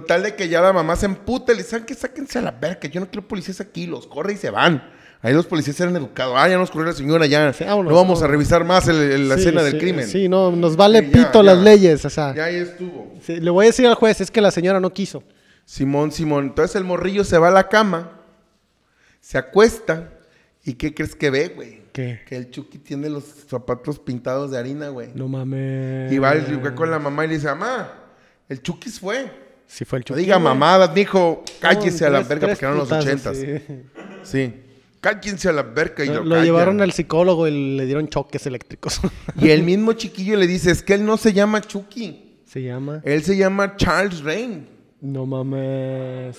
Total de que ya la mamá se emputa y le dice, "¿Saben qué? Sáquense a la verga, yo no quiero policías aquí, los corre y se van. Ahí los policías eran educados. Ah, ya nos corrió la señora, ya. Sí, vámonos, no vamos a revisar más el- el- la Sí, escena sí, del crimen. Sí, no, nos vale ya, pito ya. las leyes. O sea, Ya ahí estuvo. le voy a decir al juez, es que la señora no quiso. Simón, Simón. Entonces el morrillo se va a la cama, se acuesta. ¿Y qué crees que ve, güey? ¿Qué? Que el Chucky tiene los zapatos pintados de harina, güey. No mames. Y va el güey con la mamá y le dice, mamá, el Chucky fue. Sí fue el No Chucky, diga güey. mamadas, mijo. Cállese No, a la verga porque eran los ochentas. sí. Sí. Cállense a la verga y Lo, lo, lo llevaron al psicólogo y le dieron choques eléctricos. *laughs* Y el mismo chiquillo le dice, es que él no se llama Chucky. Se llama. Él se llama Charles Rain. No mames.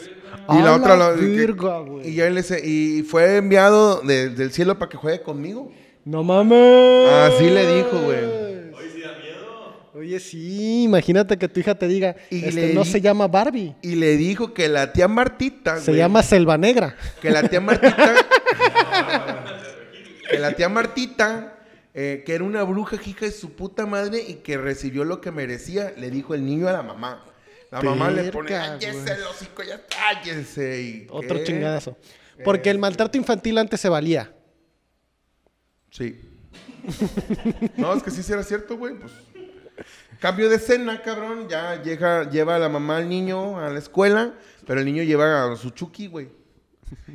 Y la otra la- que- virga, güey. y, él ese- y fue enviado de- del cielo para que juegue conmigo. No mames. Así le dijo, güey. Oye, sí, imagínate que tu hija te diga, Y este le no di- se llama Barbie, Y le dijo que la tía Martita, se güey, llama Selva Negra. que la tía Martita, *laughs* que la tía Martita, eh, que era una bruja hija de su puta madre y que recibió lo que merecía, le dijo el niño a la mamá. La mamá le pone, cállese el hocico, ya cállese. Y, Otro ¿qué? chingadazo. Porque el maltrato infantil antes se valía. Sí. *laughs* no, es que sí, sí era cierto, güey. Pues. Cambio de escena, cabrón. Ya llega, lleva a la mamá al niño a la escuela, pero el niño lleva a su Chucky, güey.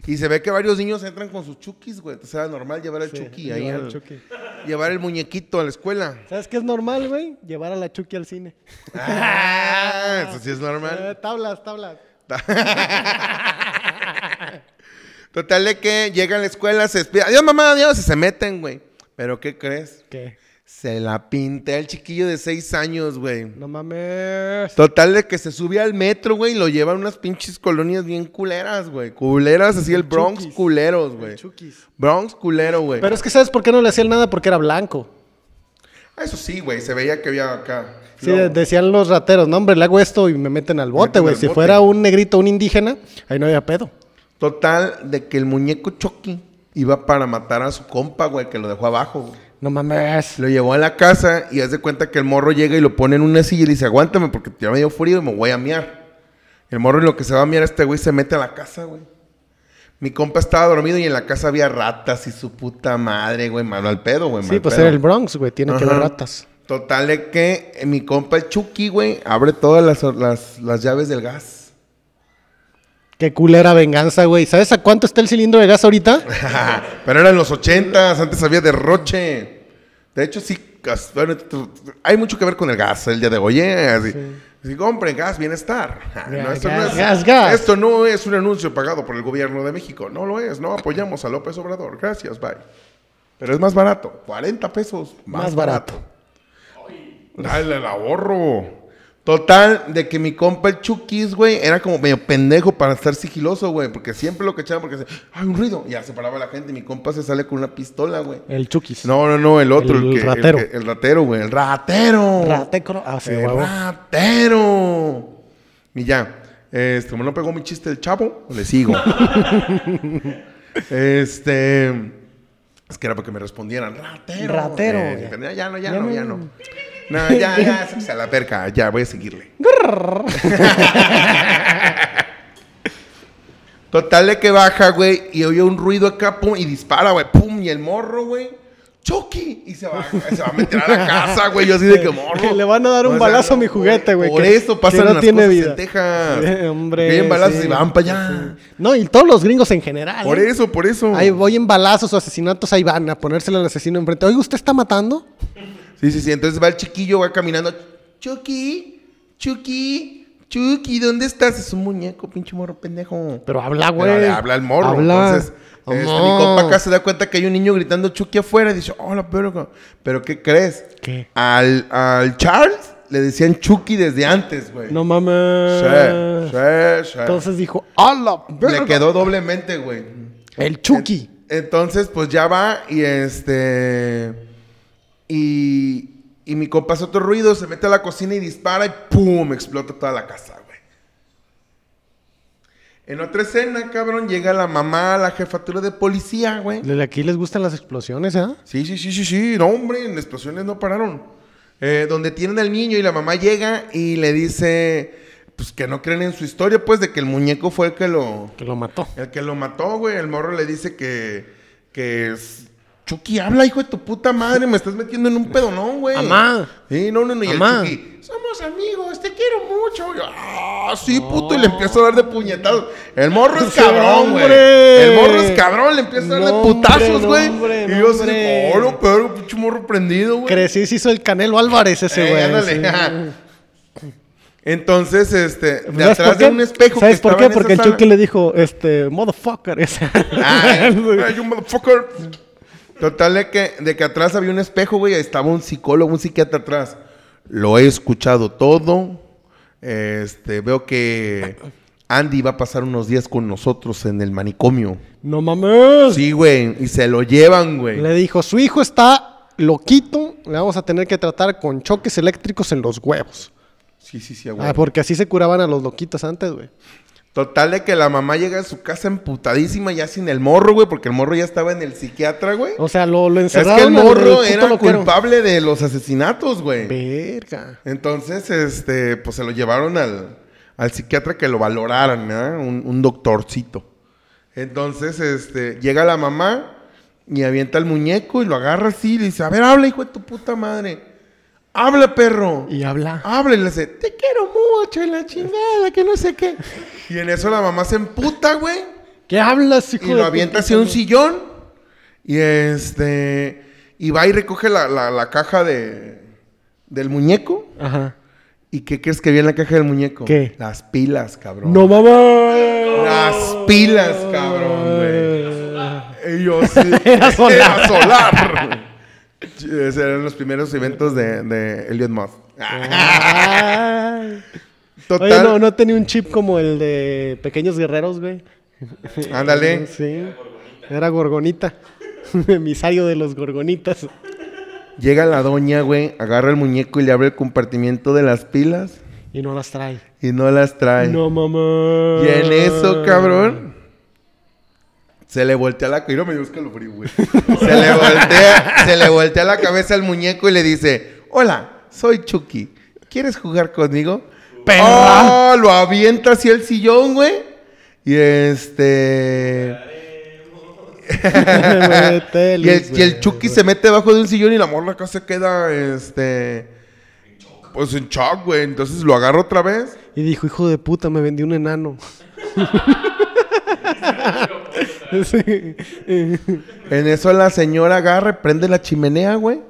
Y se ve que varios niños entran con sus Chukis, güey. Entonces era normal llevar el Sí, Chucky ahí. llevar el al- Chucky. Llevar el muñequito a la escuela. ¿Sabes qué es normal, güey? Llevar a la Chucky al cine. Ah, eso sí es Eh, normal. tablas, tablas. *laughs* Total de que llega a la escuela, se despide. Adiós, mamá, adiós. Y se meten, güey. Pero ¿qué crees? ¿Qué? Se la pinté el chiquillo de seis años, güey. No mames. Total de que se sube al metro, güey, y lo lleva a unas pinches colonias bien culeras, güey. Culeras, así el Bronx Chukis. culeros, güey. Bronx culero, güey. Pero es que ¿sabes por qué no le hacían nada? Porque era blanco. Ah, Eso sí, güey, se veía que había acá. Sí, No, decían los rateros, no hombre, le hago esto y me meten al bote, güey. Si bote. fuera un negrito, un indígena, ahí no había pedo. Total de que el muñeco Chucky iba para matar a su compa, güey, que lo dejó abajo, güey. No mames. Lo llevó a la casa y haz de cuenta que el morro llega y lo pone en una silla y le dice, aguántame porque ya me dio frío y me voy a miar. El morro en lo que se va a miar este güey se mete a la casa, güey. Mi compa estaba dormido y en la casa había ratas y su puta madre, güey, malo al pedo, güey. Sí, mal pues pedo. era el Bronx, güey. Tiene que haber ratas. Total de que mi compa el Chucky, güey, abre todas las, las, las llaves del gas. Qué culera venganza, güey. ¿Sabes a cuánto está el cilindro de gas ahorita? *laughs* Pero eran los ochentas, antes había derroche. De hecho, sí, hay mucho que ver con el gas el día de hoy. ¿eh? Así, así, compren gas, bienestar. *laughs* Gas, esto, gas, es, gas, gas. esto no es un anuncio pagado por el gobierno de México. No lo es. No apoyamos a López Obrador. Gracias, bye. Pero es más barato. 40 pesos. Más, Más barato. Dale el ahorro. Total, de que mi compa el Chukis, güey, era como medio pendejo para estar sigiloso, güey. Porque siempre lo que echaba, porque decía, hay un ruido. Ya se paraba la gente. y Mi compa se sale con una pistola, güey. El Chukis. No, no, no, el otro, el, El que, ratero. El, que- el ratero, güey. El ratero. Ratecro. Ah, sí, el huevo. ratero. Y ya. Este, como no pegó mi chiste el chavo, le sigo. *laughs* este. Es que era porque me respondieran, ratero. Ratero, Eh, ya. no, ya, Ya no, no. ya no. No, ya, ya, *laughs* a la perca. Ya, voy a seguirle. Total de que baja, güey, y oye un ruido acá, pum, y dispara, güey, pum, y el morro, güey, Chucky, y se va, se va a meter a la casa, güey, yo así de que *laughs* morro. Le van a dar un balazo a mi juguete, güey, Por que- eso que pasan no las tiene cosas vida. en Texas. *laughs* Hombre, Que hay balazos sí. y van para allá. No, y todos los gringos en general. Por ¿eh? eso, por eso. Ahí voy en balazos o asesinatos, ahí van a ponérsele al asesino enfrente. Oiga, ¿usted está matando? Sí, sí, sí. Entonces va el chiquillo, va caminando. Chucky, Chucky, Chucky, ¿dónde estás? Es un muñeco, pinche morro pendejo. Pero habla, Pero güey. le habla al morro. Habla. Entonces, este, Amor. mi compa acá se da cuenta que hay un niño gritando Chucky afuera y dice, hola, pero, pero ¿qué crees? ¿Qué? Al, al Charles le decían Chucky desde antes, güey. No mames. Sí, sí, sí. Entonces dijo, ¡Hala! Le quedó doblemente, güey. El Chucky. Entonces, pues ya va y este. Y. Y mi compa hace otro ruido, se mete a la cocina y dispara y ¡pum! explota toda la casa, güey. En otra escena, cabrón, llega la mamá a la jefatura de policía, güey. Le- Aquí les gustan las explosiones, ¿eh? Sí, sí, sí, sí, sí. No, hombre, en explosiones no pararon. Eh, donde tienen al niño y la mamá llega y le dice, pues que no creen en su historia, pues, de que el muñeco fue el que lo, Que lo mató. el que lo mató, güey. El morro le dice que, que es- Chucky, habla, hijo de tu puta madre, me estás metiendo en un pedonón, güey. Amá. Sí, no, no, no. Y Amá. el Chucky, somos amigos, te quiero mucho. Yo, ah, sí, puto, y le empiezo a dar de puñetazos. El morro es *laughs* cabrón, güey. El morro es cabrón, le empieza a dar de No, putazos, no, güey. y no, yo así, no, pero pinche morro prendido, güey. Crecí, se hizo el Canelo Álvarez ese, Eh, güey. ándale, sí. ajá. Entonces, este, de ¿Sabes atrás de un espejo ¿Sabes que por qué? Porque el Chucky le dijo, este, motherfucker. *laughs* ese. *laughs* Ay, ay, you motherfucker. Total de que, de que atrás había un espejo, güey. Estaba un psicólogo, un psiquiatra atrás. Lo he escuchado todo. Este, veo que Andy va a pasar unos días con nosotros en el manicomio. no mames. Sí, güey. Y se lo llevan, güey. Le dijo, su hijo está loquito, le vamos a tener que tratar con choques eléctricos en los huevos. Sí, sí, sí, güey. Ah, porque así se curaban a los loquitos antes, güey. Total de que la mamá llega a su casa emputadísima ya sin el morro, güey. Porque el morro ya estaba en el psiquiatra, güey. O sea, lo, lo Es encerraron. que el morro puto era loquero. culpable de los asesinatos, güey. Verga. Entonces, este, pues se lo llevaron al, al psiquiatra que lo valoraran, ¿verdad? Un, un doctorcito. Entonces, este, llega la mamá y avienta el muñeco y lo agarra así y le dice, a ver, habla, hijo de tu puta madre. Habla, perro. Y habla. Habla y le dice, te quiero mucho y la chingada, que no sé qué. Y en eso la mamá se emputa, güey. ¿Qué hablas, hijo Y de lo avienta hacia un sillón. Y este. Y va y recoge la, la- la caja de, del muñeco. Ajá. ¿Y qué crees que había en la caja del muñeco? ¿Qué? Las pilas, cabrón. No mames. Las pilas, cabrón, güey. Y yo sí. *laughs* Era solar. Era solar. Esos eran los primeros eventos de, de Elliot Moth. Total. Oye, no, no tenía un chip como el de Pequeños Guerreros, güey. Ándale. Sí. Era Gorgonita. *laughs* Emisario de los Gorgonitas. Llega la doña, güey, agarra el muñeco y le abre el compartimiento de las pilas Y no las trae. y no las trae. No, mamá. Y en eso, cabrón, se le voltea la cabeza. No me dio escalofrío, güey. Se le voltea, se le voltea la cabeza al muñeco y le dice: Hola, soy Chucky. ¿Quieres jugar conmigo? ¡Perra! ¡Oh! Lo avienta hacia el sillón, güey. Y este. *laughs* Y el, y el. Chucky se mete debajo de un sillón y la morra acá se queda, este. Pues en shock, güey. Entonces lo agarra otra vez. Y dijo, hijo de puta, me vendió un enano. *laughs* Sí. En eso la señora agarra, prende la chimenea, güey.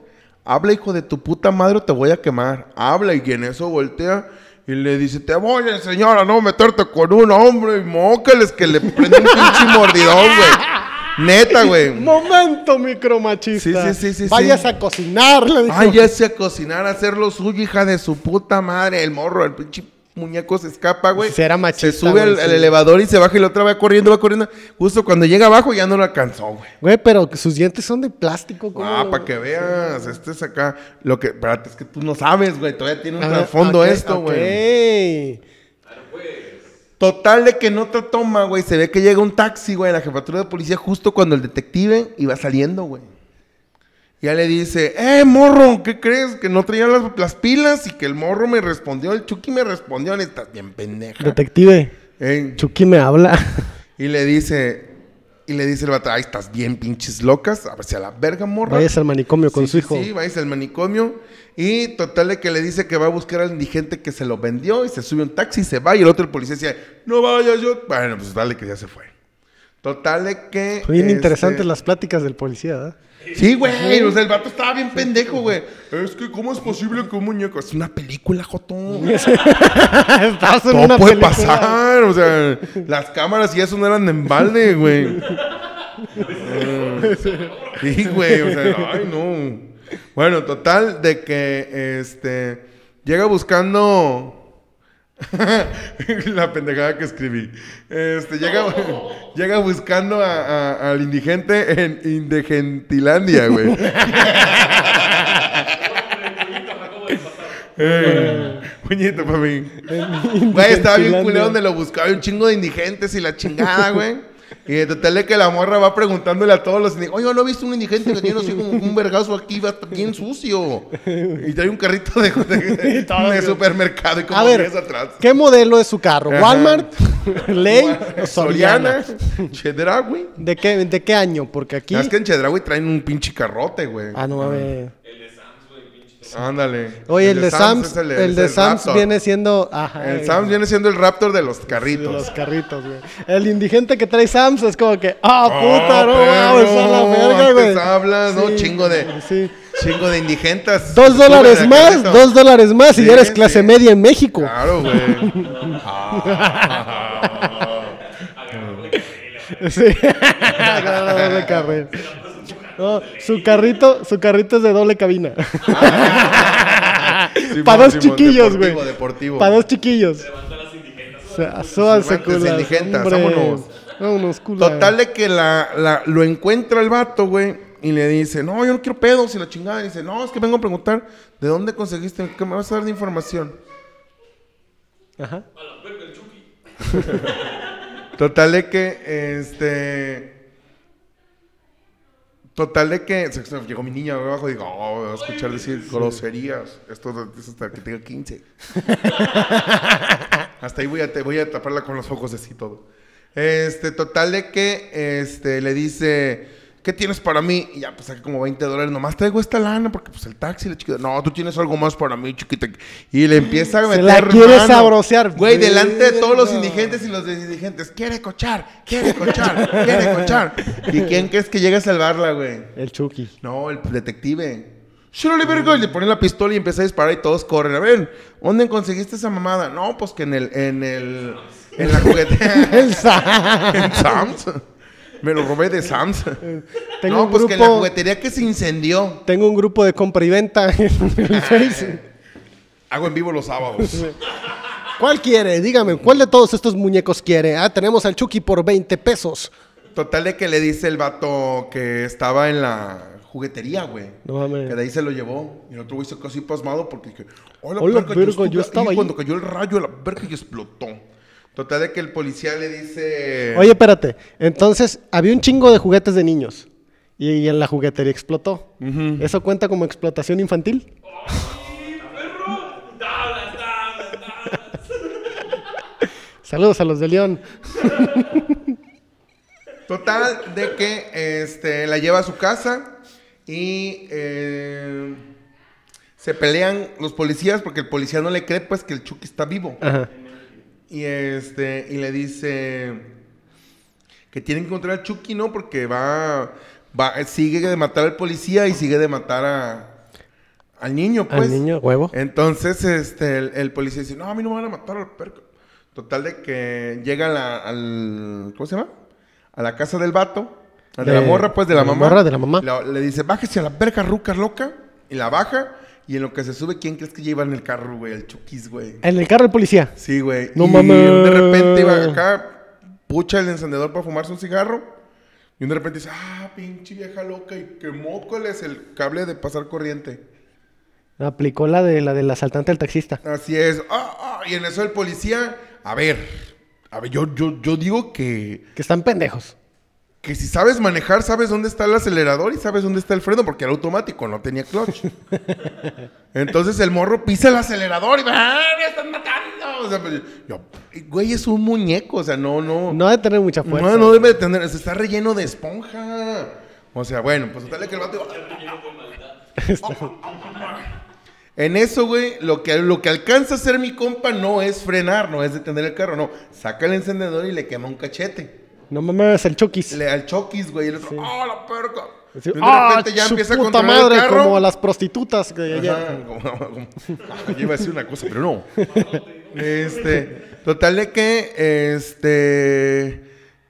Habla, hijo de tu puta madre, o te voy a quemar. Habla y en eso voltea y le dice, te voy a enseñar a no meterte con un hombre y mócales que le prende un pinche mordidón, güey. Neta, güey. Momento micromachista. Sí, sí, sí, sí, Vayas sí. a cocinar, le dijo. Váyase a cocinar, a hacer lo suyo, hija de su puta madre. El morro, el pinche muñeco se escapa, güey. Sí, era machista, Se sube al, güey, al sí. elevador y se baja y la otra va corriendo, va corriendo. Justo cuando llega abajo ya no lo alcanzó, güey. Güey, pero que sus dientes son de plástico. ¿cómo? Ah, para que veas, este es acá. Lo que, espérate, es que tú no sabes, güey. Todavía tiene un Ah, trasfondo esto, güey. ok. Total de que no te toma, güey. Se ve que llega un taxi, güey, a la jefatura de policía justo cuando el detective iba saliendo, güey. Ya le dice, eh, morro, ¿qué crees? Que no traía las, las pilas y que el morro me respondió, el Chucky me respondió, estás bien pendeja. Detective, Eh, Chucky me habla. y le dice, y le dice el vato, ay, estás bien pinches locas, a ver si a la verga, morra. Vayas al manicomio con Sí, su hijo. Sí, va a irse al manicomio. Y total de que le dice que va a buscar al indigente que se lo vendió y se sube un taxi y se va. Y el otro, el policía, decía, no vayas yo. Bueno, pues dale que ya se fue. Total de que. Bien este, interesantes las pláticas del policía, ¿verdad? Sí, güey. O sea, el vato estaba bien pendejo, güey. Es que, ¿cómo es posible que un muñeco? Es una película, Joto. *laughs* Estás en Todo una puede película. pasar. O sea, las cámaras y eso no eran en balde, güey. *laughs* Sí, güey. O sea, ay, no. Bueno, total, de que este. Llega buscando. *laughs* la pendejada que escribí. Este, llega, *laughs* llega buscando a- a- al indigente en Indigentilandia, güey. *laughs* Eh, Puñito para mí. Güey, estaba bien culero donde lo buscaba hay un chingo de indigentes y la chingada, güey. Y de total de que la morra va preguntándole a todos los indigentes, oye, ¿no he visto un indigente que tiene así como un vergazo aquí, va bien sucio? Y trae un carrito de, de- *laughs* de supermercado y como A ver, 10 atrás. ¿qué modelo es su carro? ¿Walmart? *laughs* ¿Ley? ¿O Soriana? ¿De qué, ¿De qué año? Porque aquí... Es que en Chedraui traen un pinche carrote, güey. Ah, no Ándale. Oye, el, de Sams, es el, es de Sams Raptor. viene siendo... Ajá, El Sams viene siendo el Raptor de los carritos. de los carritos, güey. El indigente que trae Sams es como que... ¡Ah, Oh, puta, no! perro, mames, a la verga, güey! hablas, ¿no? Chingo de- Sí. Chingo de indigentes. Dos dólares más, dos dólares más y Sí, ya eres clase sí. media en México. Claro, güey. Sí. No, su carrito, su carrito es de doble cabina. *laughs* Para dos Simón, chiquillos, güey. deportivo, Deportivo. Para dos chiquillos. Súbanse, Subantes, culas, indigentas, vámonos. Vámonos, culas. Total de que la, la- lo encuentra el vato, güey. Y le dice, no, yo no quiero pedos. Y la chingada. Y dice, no, es que vengo a preguntar, ¿de dónde conseguiste? ¿Qué me vas a dar de información? Ajá. *laughs* Total de que, este... Total de que... llegó mi niña abajo y digo, oh, voy a escuchar decir groserías. Esto es hasta que tenga 15. *laughs* hasta ahí voy a, te, voy a taparla con los ojos así todo. Este, total de que, este, le dice... ¿Qué tienes para mí? Y ya, pues saqué como 20 dólares. Nomás traigo esta lana porque, pues, el taxi, la chiquita. No, tú tienes algo más para mí, chiquita. Y le empieza a Se meter la quiere mano. sabrosear. Güey, delante de todos los indigentes y los indigentes. Quiere cochar, quiere cochar, *laughs* quiere cochar. ¿Y quién crees que llega a salvarla, güey? El Chucky. No, el detective. Shirley verga, y le pone la pistola y empieza a disparar y todos corren. A ver, ¿dónde conseguiste esa mamada? No, pues que en el, en el, en la juguetera. *laughs* El Sa- en Sam's. *laughs* Me lo robé de Sam's. *laughs* Tengo no, un pues que la juguetería que se incendió. Tengo un grupo de compra y venta en el *laughs* Face. Hago en vivo los sábados. ¿Cuál quiere? Dígame, ¿cuál de todos estos muñecos quiere? Ah, tenemos al Chucky por 20 pesos. Total de que le dice el vato que estaba en la juguetería, güey. No mames. Que de ahí se lo llevó. Y el otro güey se quedó así pasmado porque dije, hola, Hola, verga, estuve yo estaba ahí. cuando cayó el rayo, la verga y explotó. Total de que el policía le dice... Oye, espérate. Entonces, había un chingo de juguetes de niños. Y, y en la juguetería explotó. ¿Eso cuenta como explotación infantil? Saludos a los de León. Total de que este, la lleva a su casa y eh, se pelean los policías porque el policía no le cree pues que el Chucky está vivo. Ajá. Y este, y le dice que tienen que encontrar al Chucky, ¿no? Porque va, va, sigue de matar al policía y sigue de matar a, al niño, pues. Al niño, huevo. Entonces, este, el, el policía dice, no, a mí no me van a matar al perco. Total de que llega a la, al, ¿cómo se llama? A la casa del vato. a De, la De- morra, pues, de la de la mamá. morra, de la mamá. La- le dice, bájese a la verga ruca loca. Y la baja. Y en lo que se sube, ¿quién crees que lleva en el carro, güey? El Chukis, güey. En el carro del policía. Sí, güey. No y mames. de repente iba acá, pucha el encendedor para fumarse un cigarro. Y de repente dice, ah, pinche vieja loca. Y quemó cuál es el cable de pasar corriente. Aplicó la de la del asaltante al taxista. Así es. Ah, ah, y en eso el policía, a ver, a ver, yo, yo, yo digo que, Que están pendejos. Que si sabes manejar, sabes dónde está el acelerador y sabes dónde está el freno, porque era automático, no tenía clutch. *laughs* Entonces el morro pisa el acelerador y va, ¡ah, me están matando! O sea, pues, yo, güey, es un muñeco, o sea, no, no. No ha de tener mucha fuerza. No, no debe de tener, se está relleno de esponja. O sea, bueno, pues tal que el vato. *laughs* En eso, güey, lo que, lo que alcanza a hacer mi compa no es frenar, no es detener el carro, no. Saca el encendedor y le quema un cachete. No mames, el Chokis. Le al choquis, güey, y el otro, ¡ah, la perca! De ¡Ah, repente ya su empieza a puta controlar madre! el carro. Como a las prostitutas que. Ajá, como- como- yo iba a decir una cosa, pero no. Este, total de que, este,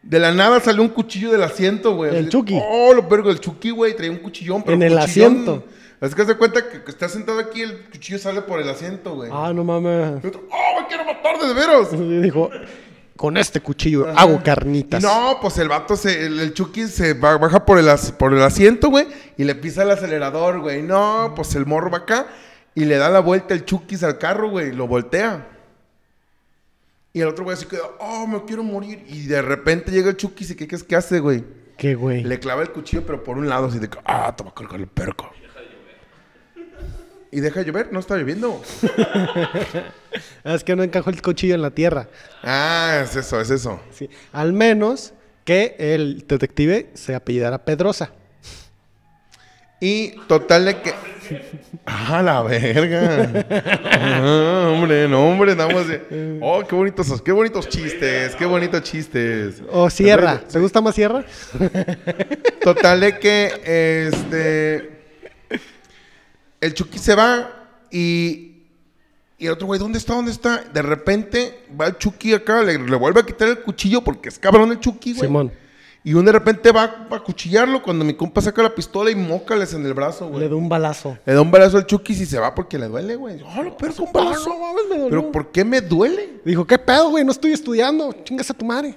de la nada salió un cuchillo del asiento, güey. El Chucky. Oh, lo vergo, el Chucky, güey, traía un cuchillón. Pero En el cuchillón- asiento. Es que se cuenta que, que está sentado aquí, el cuchillo sale por el asiento, güey. Ah, no mames. Y otro, oh, me quiero matar de veros. *laughs* Y dijo, con este cuchillo hago carnitas. Y no, pues el vato, se, el, el Chucky se ba- baja por el, as- por el asiento, güey, y le pisa el acelerador, güey. No, pues el morro va acá y le da la vuelta el Chucky al carro, güey, lo voltea. Y el otro güey así queda, oh, me quiero morir. Y de repente llega el Chucky y ¿qué crees que hace, güey? ¿Qué, güey? Le clava el cuchillo, pero por un lado, así de ah, te va a el perco. Y deja de llover, no está lloviendo. *laughs* Es que no encajó el cuchillo en la tierra. Ah, es eso, es eso. Sí. Al menos que el detective se apellidara Pedrosa. Y total de que. ¡Ah, la verga! Ah, hombre, no, hombre, andamos de. ¡Oh, qué bonitos, qué bonitos chistes! ¡Qué bonitos chistes! O Sierra. ¿Te gusta más Sierra? Total de que, este. El Chucky se va y. Y el otro güey, ¿dónde está? ¿Dónde está? De repente va el Chucky acá, le, le vuelve a quitar el cuchillo porque es cabrón el Chucky, güey. Simón. Y uno de repente va a cuchillarlo cuando mi compa saca la pistola y mócales en el brazo, güey. Le da un balazo. Le da un balazo al Chucky y se va porque le duele, güey. ¡Ah, lo perco, un balazo! no mames, me dolió. ¿Pero por qué me duele? Dijo, ¿qué pedo, güey? No estoy estudiando. Chingas a tu madre.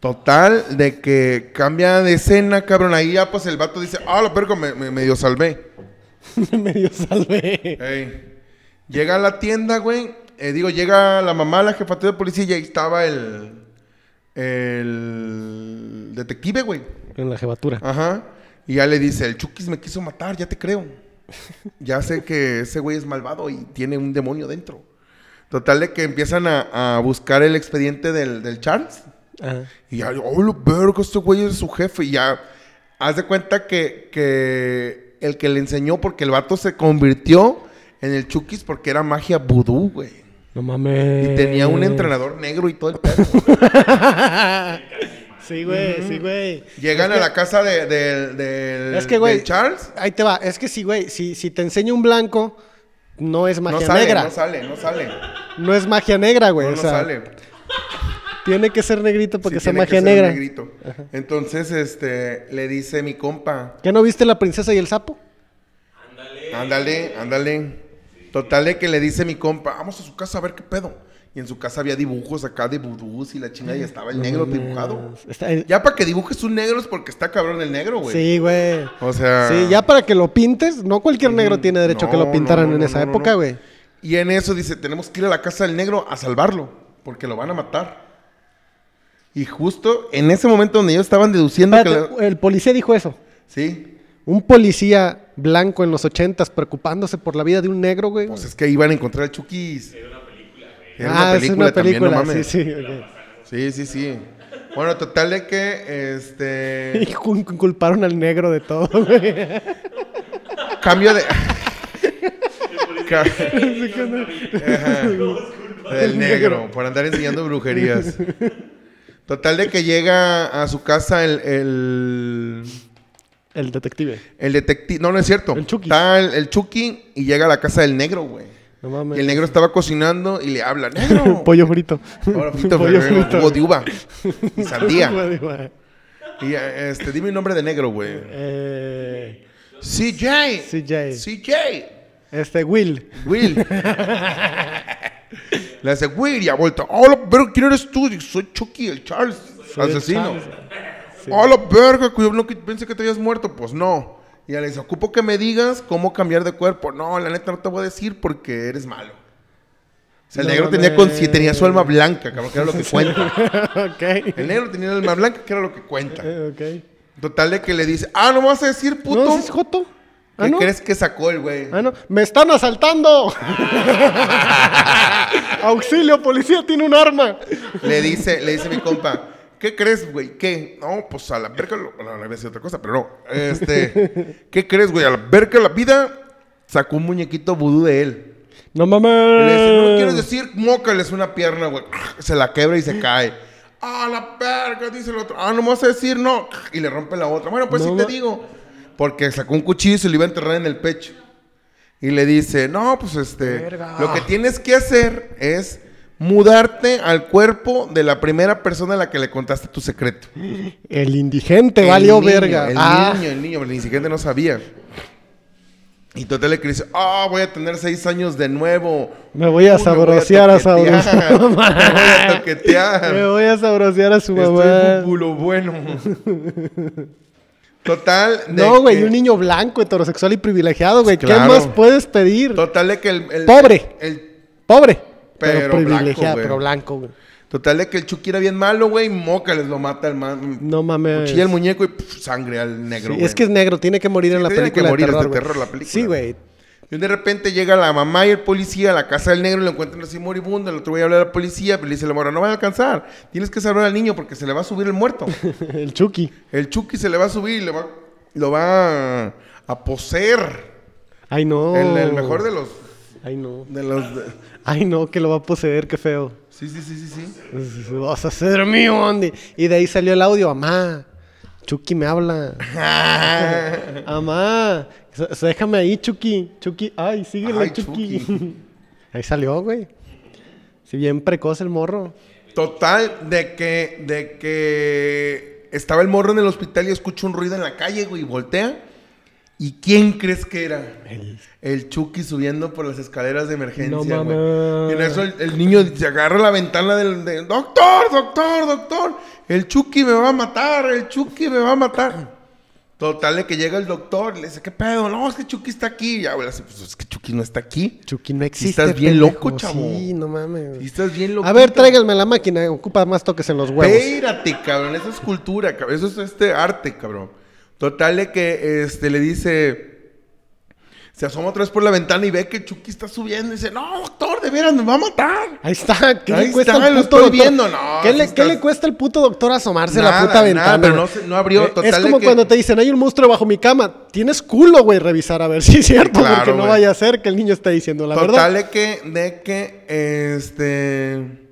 Total, de que cambia de escena, cabrón. Ahí ya, pues, el vato dice, ¡ah, lo perco! Me, me- medio salvé. *laughs* Medio salvé. Ey. Llega a la tienda, güey. eh, digo, llega la mamá, la jefatura de policía y ahí estaba el... El... Detective, güey. En la jefatura. Ajá. Y ya le dice, el Chukis me quiso matar, ya te creo. *laughs* ya sé que ese güey es malvado y tiene un demonio dentro. Total de que empiezan a, a buscar el expediente del, del Charles. Ajá. Y ya, oh, lo verga, este güey es su jefe. Y ya, haz de cuenta que, que el que le enseñó, porque el vato se convirtió en el Chukis porque era magia vudú, güey. No mames. Y tenía un entrenador negro y todo el pedo. *laughs* Sí, güey, sí, güey. Llegan a la casa de, de- del- Es que, güey. del Charles. Ahí te va. Es que sí, güey. Si, si te enseño un blanco, no es magia No sale, negra. no sale, no sale. No es magia negra, güey. No, o no sale. Tiene que ser negrito porque Sí, sea tiene que magia ser negra. negrito. Entonces, este, le dice mi compa, ¿Qué no viste la princesa y el sapo? ándale, ándale. Total de que le dice mi compa, vamos a su casa a ver qué pedo. Y en su casa había dibujos acá de vudús y la chingada y estaba el negro dibujado. Está- eh, Ya para que dibujes un negro es porque está cabrón el negro, güey. Sí, güey. O sea. Sí, ya para que lo pintes, no cualquier negro tiene derecho a que lo pintaran no, no, en esa época, no. güey. Y en eso dice, tenemos que ir a la casa del negro a salvarlo, porque lo van a matar. Y justo en ese momento donde ellos estaban deduciendo Espérate, que... la- el policía dijo eso. Sí, Un policía blanco en los ochentas preocupándose por la vida de un negro, güey. pues es que iban a encontrar al Chukis. Era ah, es una también, no película. mames. sí, sí. ok. Sí, sí, sí. Bueno, total de que, este... Y cul- culparon al negro de todo, güey. cambio de... Del negro, por andar enseñando brujerías. Total de que llega a su casa el, el, El detective. el detective. No, no es cierto. El Chucky. Está el, el Chucky y llega a la casa del negro, güey. No mames. Y el negro estaba cocinando y le habla, negro. *laughs* Pollo frito. Ahora frito, Pollo frito. jugo de uva y sandía. *laughs* Eh, Y este, dime un nombre de negro, güey. Eh, CJ. CJ. CJ. Este, Will. Will. *laughs* Le hace, Will, y ha vuelto. Hola, pero ¿quién eres tú? Digo, Soy Chucky, el Charles, Soy el asesino. Charles. Sí. Hola, verga, cuidado, no, pensé que te habías muerto. Pues no. Y le dice, ocupo que me digas cómo cambiar de cuerpo. No, la neta no te voy a decir porque eres malo. O sea, el No negro tenía, con- mames. tenía su alma blanca, cabrón, que era lo que *laughs* cuenta. El negro tenía el alma blanca, que era lo que cuenta. Total de que le dice, ah, ¿no me vas a decir, puto? ¿No, ¿sí es Joto? ¿Qué ¿Ah, no? crees que sacó el güey? Ah, no. ¡Me están asaltando! *laughs* ¡Auxilio, policía tiene un arma! Le dice, le dice mi compa, ¿qué crees, güey? ¿Qué? No, pues a la verga, lo- no, le voy a decir otra cosa, pero no. Este, *laughs* ¿qué crees, güey? A la verga la vida sacó un muñequito vudú de él. No mames. le dice, ¿no quieres decir? Mócales una pierna, güey. Se la quebra y se cae. Ah, la verga, dice el otro. Ah, no me vas a decir no. Y le rompe la otra. Bueno, pues No sí te digo. Porque sacó un cuchillo y se lo iba a enterrar en el pecho. Y le dice, no, pues este, Verga. lo que tienes que hacer es mudarte al cuerpo de la primera persona a la que le contaste tu secreto. El indigente El valió niño, verga. El ah, niño, el niño, ni siquiera no sabía. Y total le dice, ah, voy a tener seis años de nuevo. me voy a sabrosear a, toquetear. sabrosear. *laughs* Me voy a toquetear. Me voy a sabrosear a su Estoy mamá. bubulo bueno. *laughs* Total. de No, güey, que- un niño blanco, heterosexual y privilegiado, güey. Claro. ¿Qué más puedes pedir? Total de que el. el- Pobre. el- Pobre, pero, Pero privilegiado, blanco, pero blanco, güey. total de que el Chucky era bien malo, güey. Moca les lo mata el man. No mames. Cuchilla el muñeco y sangre al negro. Sí, es que es negro, tiene que morir Sí, en la tiene que película morir, de terror la película. Sí, güey. Y de repente llega la mamá y el policía a la casa del negro y lo encuentran así moribundo. El otro voy a hablar a la policía, pero le dice la mora, no va a alcanzar. Tienes que salvar al niño porque se le va a subir el muerto. *laughs* El Chucky. el Chucky se le va a subir y le va, lo va a, a poseer. Ay, no. El, el mejor de los... Ay, no. De los de- Ay, no, que lo va a poseer, qué feo. Sí, sí, sí, sí, sí. Vas a ser mío, Andy. Y de ahí salió el audio, mamá. Chucky me habla. *laughs* *laughs* Mamá. Déjame ahí, Chucky. Chucky. Ay, síguele, Ay, Chucky. Chucky. *laughs* ahí salió, güey. Si bien precoz el morro. Total, de que, de que estaba el morro en el hospital y escucha un ruido en la calle, güey, y voltea. ¿Y quién crees que era? El, Chucky subiendo por las escaleras de emergencia, No güey. Y en eso el, el niño se agarra la ventana del, de, doctor, doctor, doctor, el Chucky me va a matar, el Chucky me va a matar. Total, de que llega el doctor, le dice, ¿qué pedo? No, es que Chucky está aquí. Ya, güey, le dice, pues es que Chucky no está aquí. Chucky no existe. estás bien pendejo. loco, chavo. Sí, no mames. Y estás bien loco. A ver, tráiganme la máquina. Ocupa más toques en los huevos. Espérate, cabrón, eso es cultura, cabrón, eso es este arte, cabrón. Total de que este le dice se asoma otra vez por la ventana y ve que Chucky está subiendo y dice, "No, doctor, de veras me va a matar." Ahí está. ¿Qué Ahí le cuesta está, lo puto estoy viendo, no, ¿Qué, le, estás- qué le cuesta al puto doctor asomarse a la puta ventana? nada, pero no abrió, Eh, total Es como que- cuando te dicen, hay un monstruo bajo mi cama. Tienes culo, güey, revisar a ver si es cierto, Claro, porque no vaya a ser que el niño esté diciendo la Total verdad. de que de que este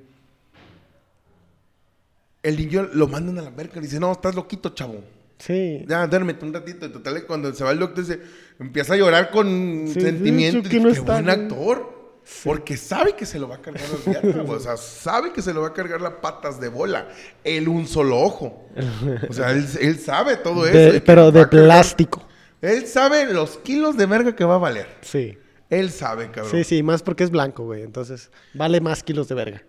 el niño lo mandan a la verga y dice, "No, estás loquito, chavo." Sí. Ya, duérmete un ratito. Y total, que cuando se va el doctor, se empieza a llorar con Sí, sentimiento. sí, no está, buen güey". actor. Porque sabe que se lo va a cargar los. *laughs* O sea, sabe que se lo va a cargar las patas de bola. Él un solo ojo. O sea, él, él sabe todo eso. De- que pero de plástico. Él sabe los kilos de verga que va a valer. Sí. Él sabe, cabrón. Sí, sí, más porque es blanco, güey. Entonces, vale más kilos de verga.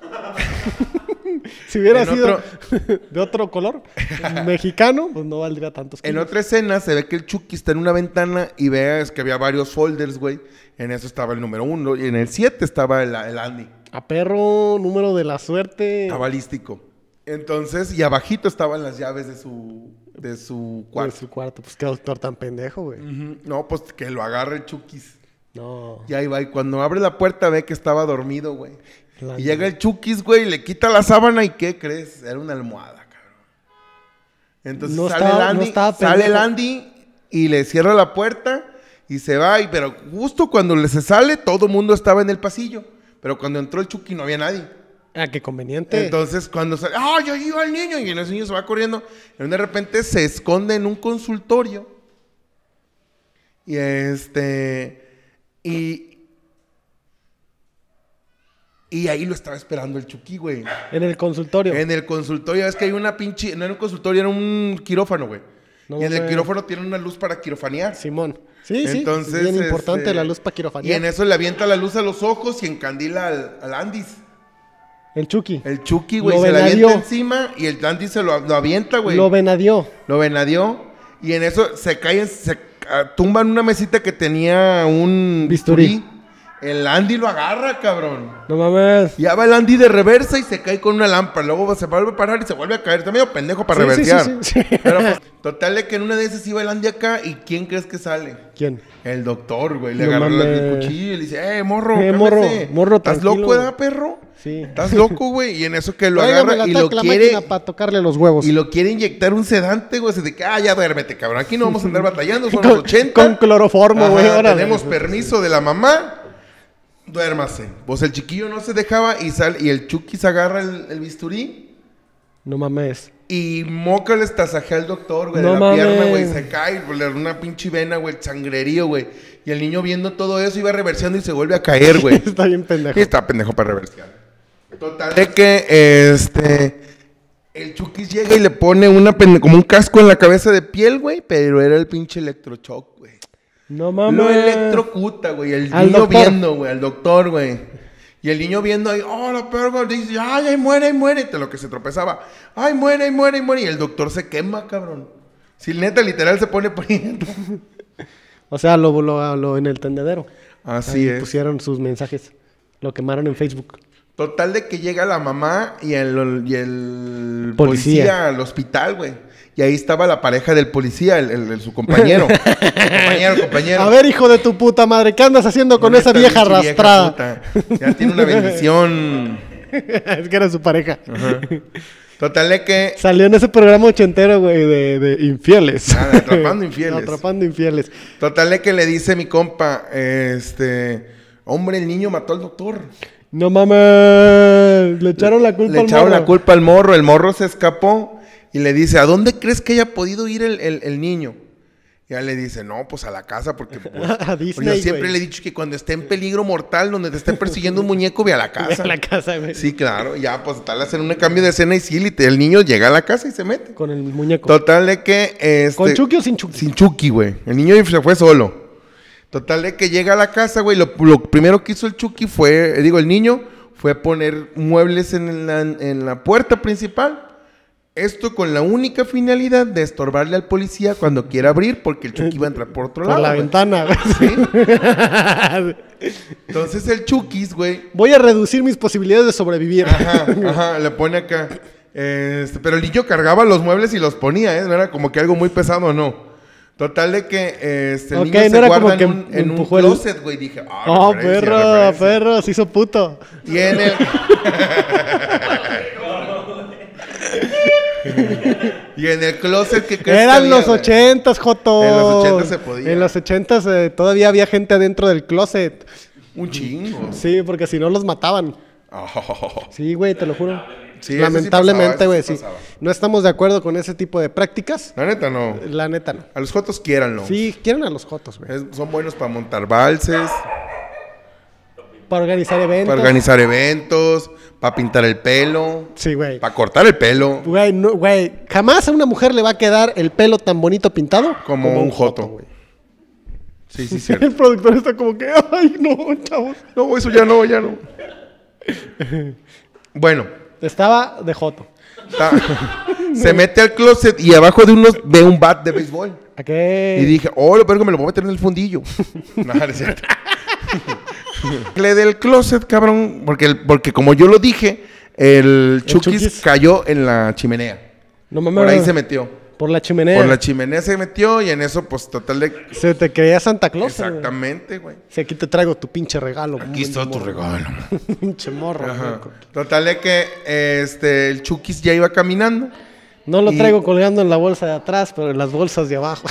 *laughs* si hubiera En sido otro- *laughs* de otro color, mexicano, pues no valdría tantos En kilos. otra escena se ve que el Chucky está en una ventana y ves que había varios folders, güey. En eso estaba el número uno y en el siete estaba el, el Andy. A perro, número de la suerte. cabalístico. Entonces, y abajito estaban las llaves de su, de su Cuarto. cuarto. su cuarto. Pues qué doctor tan pendejo, güey. No, pues que lo agarre el Chukis. No. Y ahí va, y cuando abre la puerta ve que estaba dormido, güey. La- Y llega el Chukis, güey, y le quita la sábana y ¿qué crees? Era una almohada, cabrón. Entonces No sale, estaba- el Andy, sale el. Andy y le cierra la puerta y se va, y, pero justo cuando le se sale, todo el mundo estaba en el pasillo. Pero cuando entró el Chucky no había nadie. Ah, qué conveniente. Entonces, cuando sale, ¡ay, ahí iba el niño! Y el niño se va corriendo. Y de repente se esconde en un consultorio. Y este. Y. Y ahí lo estaba esperando el Chucky, güey. en el consultorio. En el consultorio, es que hay una pinche. No era un consultorio, era un quirófano, güey. No y en el quirófano tiene una luz para quirofanear. Simón. Sí, sí. Entonces, Bien importante este, la luz para Y quirofanía. en eso le avienta la luz a los ojos y encandila al, al Andis. El Chucky. El Chucky, güey, se le avienta encima y el Andis se lo, lo avienta, güey. Lo venadió. Lo venadió y en eso se cae, se ah, tumba en una mesita que tenía un Bisturí. bisturí. El Andy lo agarra, cabrón. No mames. Ya va el Andy de reversa y se cae con una lámpara. Luego se vuelve a parar y se vuelve a caer. Está medio pendejo para Sí, sí, sí, reversear. sí, sí. Pero pues, total de que en una de esas iba el Andy acá y ¿quién crees que sale? ¿Quién? El doctor, güey. Le No agarró el cuchillo y le dice, eh, morro, Eh, morro, morro, ¿Estás loco, edad, perro? Sí. ¿Estás loco, güey? Y en eso que lo agarra y lo quiere... para tocarle los huevos. Y lo quiere inyectar un sedante, güey. Se de que, ah, ya duérmete, cabrón. Aquí no vamos a andar batallando, son Con- *laughs* los 80. con cloroformo, güey. Tenemos permiso de la mamá. Duérmase. Pues el chiquillo no se dejaba y sale, y el Chucky se agarra el, el bisturí No mames. y moca le tasajea al doctor, güey, No de la mames. pierna, güey. Se cae, güey, le da una pinche vena, güey, sangrerío, güey. Y el niño viendo todo eso iba reversiando y se vuelve a caer, güey. *laughs* Está bien pendejo. Y está pendejo para reversear. Total de que este el Chucky llega y le pone una pende- como un casco en la cabeza de piel, güey, pero era el pinche electrochoc, güey. No mames. Lo electrocuta, güey, el Al niño doctor. viendo, güey, al doctor, güey. Y el niño viendo ahí, oh, la perra, dice, ay, ay, muere, ay, muere, de lo que se tropezaba. Ay, muere, ay, muere, ay, muere. Y el doctor se quema, cabrón. Si neta, literal, se pone poniendo. *laughs* O sea, lo, lo, lo- en el tendedero. Así Ahí es. pusieron sus mensajes. Lo quemaron en Facebook. Total de que llega la mamá y el, y el Policía. policía. al hospital, güey. Y ahí estaba la pareja del policía, el, el- su compañero. *laughs* compañero, compañero. A ver, hijo de tu puta madre, ¿qué andas haciendo con esa vieja arrastrada? Ya tiene una bendición. *laughs* es que era su pareja. Total de que Salió en ese programa ochentero, güey, de, de infieles. Ah, de Atrapando *laughs* Infieles. Atrapando infieles. Total de que le dice mi compa, este, hombre, el niño mató al doctor. No mames. Le echaron la culpa Le al echaron morro. la culpa al morro, el morro se escapó y le dice, ¿a dónde crees que haya podido ir el, el- el niño? Y ya le dice, no, pues a la casa, porque pues, *laughs* A pues, Disney, yo siempre le he dicho que cuando esté en peligro mortal, donde te esté persiguiendo un muñeco, ve a la *laughs* casa. A la casa, güey. Sí, claro, ya, pues tal hacen un cambio de escena y sí, el niño llega a la casa y se mete. Con el muñeco. Total de que... Este, ¿Con Chucky o sin Chucky? Sin Chucky, güey. El niño se fue solo. Total de que llega a la casa, güey. Lo, lo primero que hizo el Chucky fue, eh, digo, el niño fue poner muebles en la, en la puerta principal. Esto con la única finalidad de estorbarle al policía cuando quiera abrir, porque el Chucky iba a entrar por otro Por lado. la güey. ventana, güey. *laughs* *laughs* Entonces el Chucky, güey. Voy a reducir mis posibilidades de sobrevivir. Ajá, ajá, le pone acá. Este, pero el niño cargaba los muebles y los ponía, ¿eh? No era como que algo muy pesado, no. Total de que este, el niño no se era guarda como en que un, en closet, güey. Dije, ah, Oh, referencia, perro, referencia. perro, se hizo puto. Y en el... *laughs* y en el closet que Eran los ochentas, Joto. En los ochentas se podía. En los ochentas eh, todavía había gente adentro del closet. Un chingo. Sí, porque si no los mataban. Oh. *laughs* Sí, güey, te lo juro. Sí, Lamentablemente, güey, sí. No estamos de acuerdo con ese tipo de prácticas. La neta, no. La neta no. A los jotos quiéranlo. Sí, quieren a los Jotos, güey. Son buenos para montar valses, Para organizar eventos. para organizar eventos, para pintar el pelo, Sí, güey. para cortar el pelo. Güey, no, güey, jamás a una mujer le va a quedar el pelo tan bonito pintado Como un joto. güey. Sí, sí, *laughs* cierto. El productor está como que, ay, no, chavos. No, eso ya no, ya no. *laughs* Bueno, Estaba de joto. *laughs* se mete al closet y abajo de unos ve un bat de béisbol. ¿A qué? Y dije, oh, lo peor que me lo voy a meter en el fundillo. *laughs* no, no es cierto. *laughs* Le del closet, cabrón, porque, el- porque como yo lo dije, el Chukis Chukis. cayó en la chimenea. no mames. Por ahí se metió. Por la chimenea. Por la chimenea se metió y en eso, pues, total de... Se te creía Santa Claus. güey. Exactamente, güey. Sí, aquí te traigo tu pinche regalo. Aquí está tu regalo. *laughs* pinche morro. Ajá. güey. Total de que este, el Chukis ya iba caminando. No lo Y- traigo colgando en la bolsa de atrás, pero en las bolsas de abajo.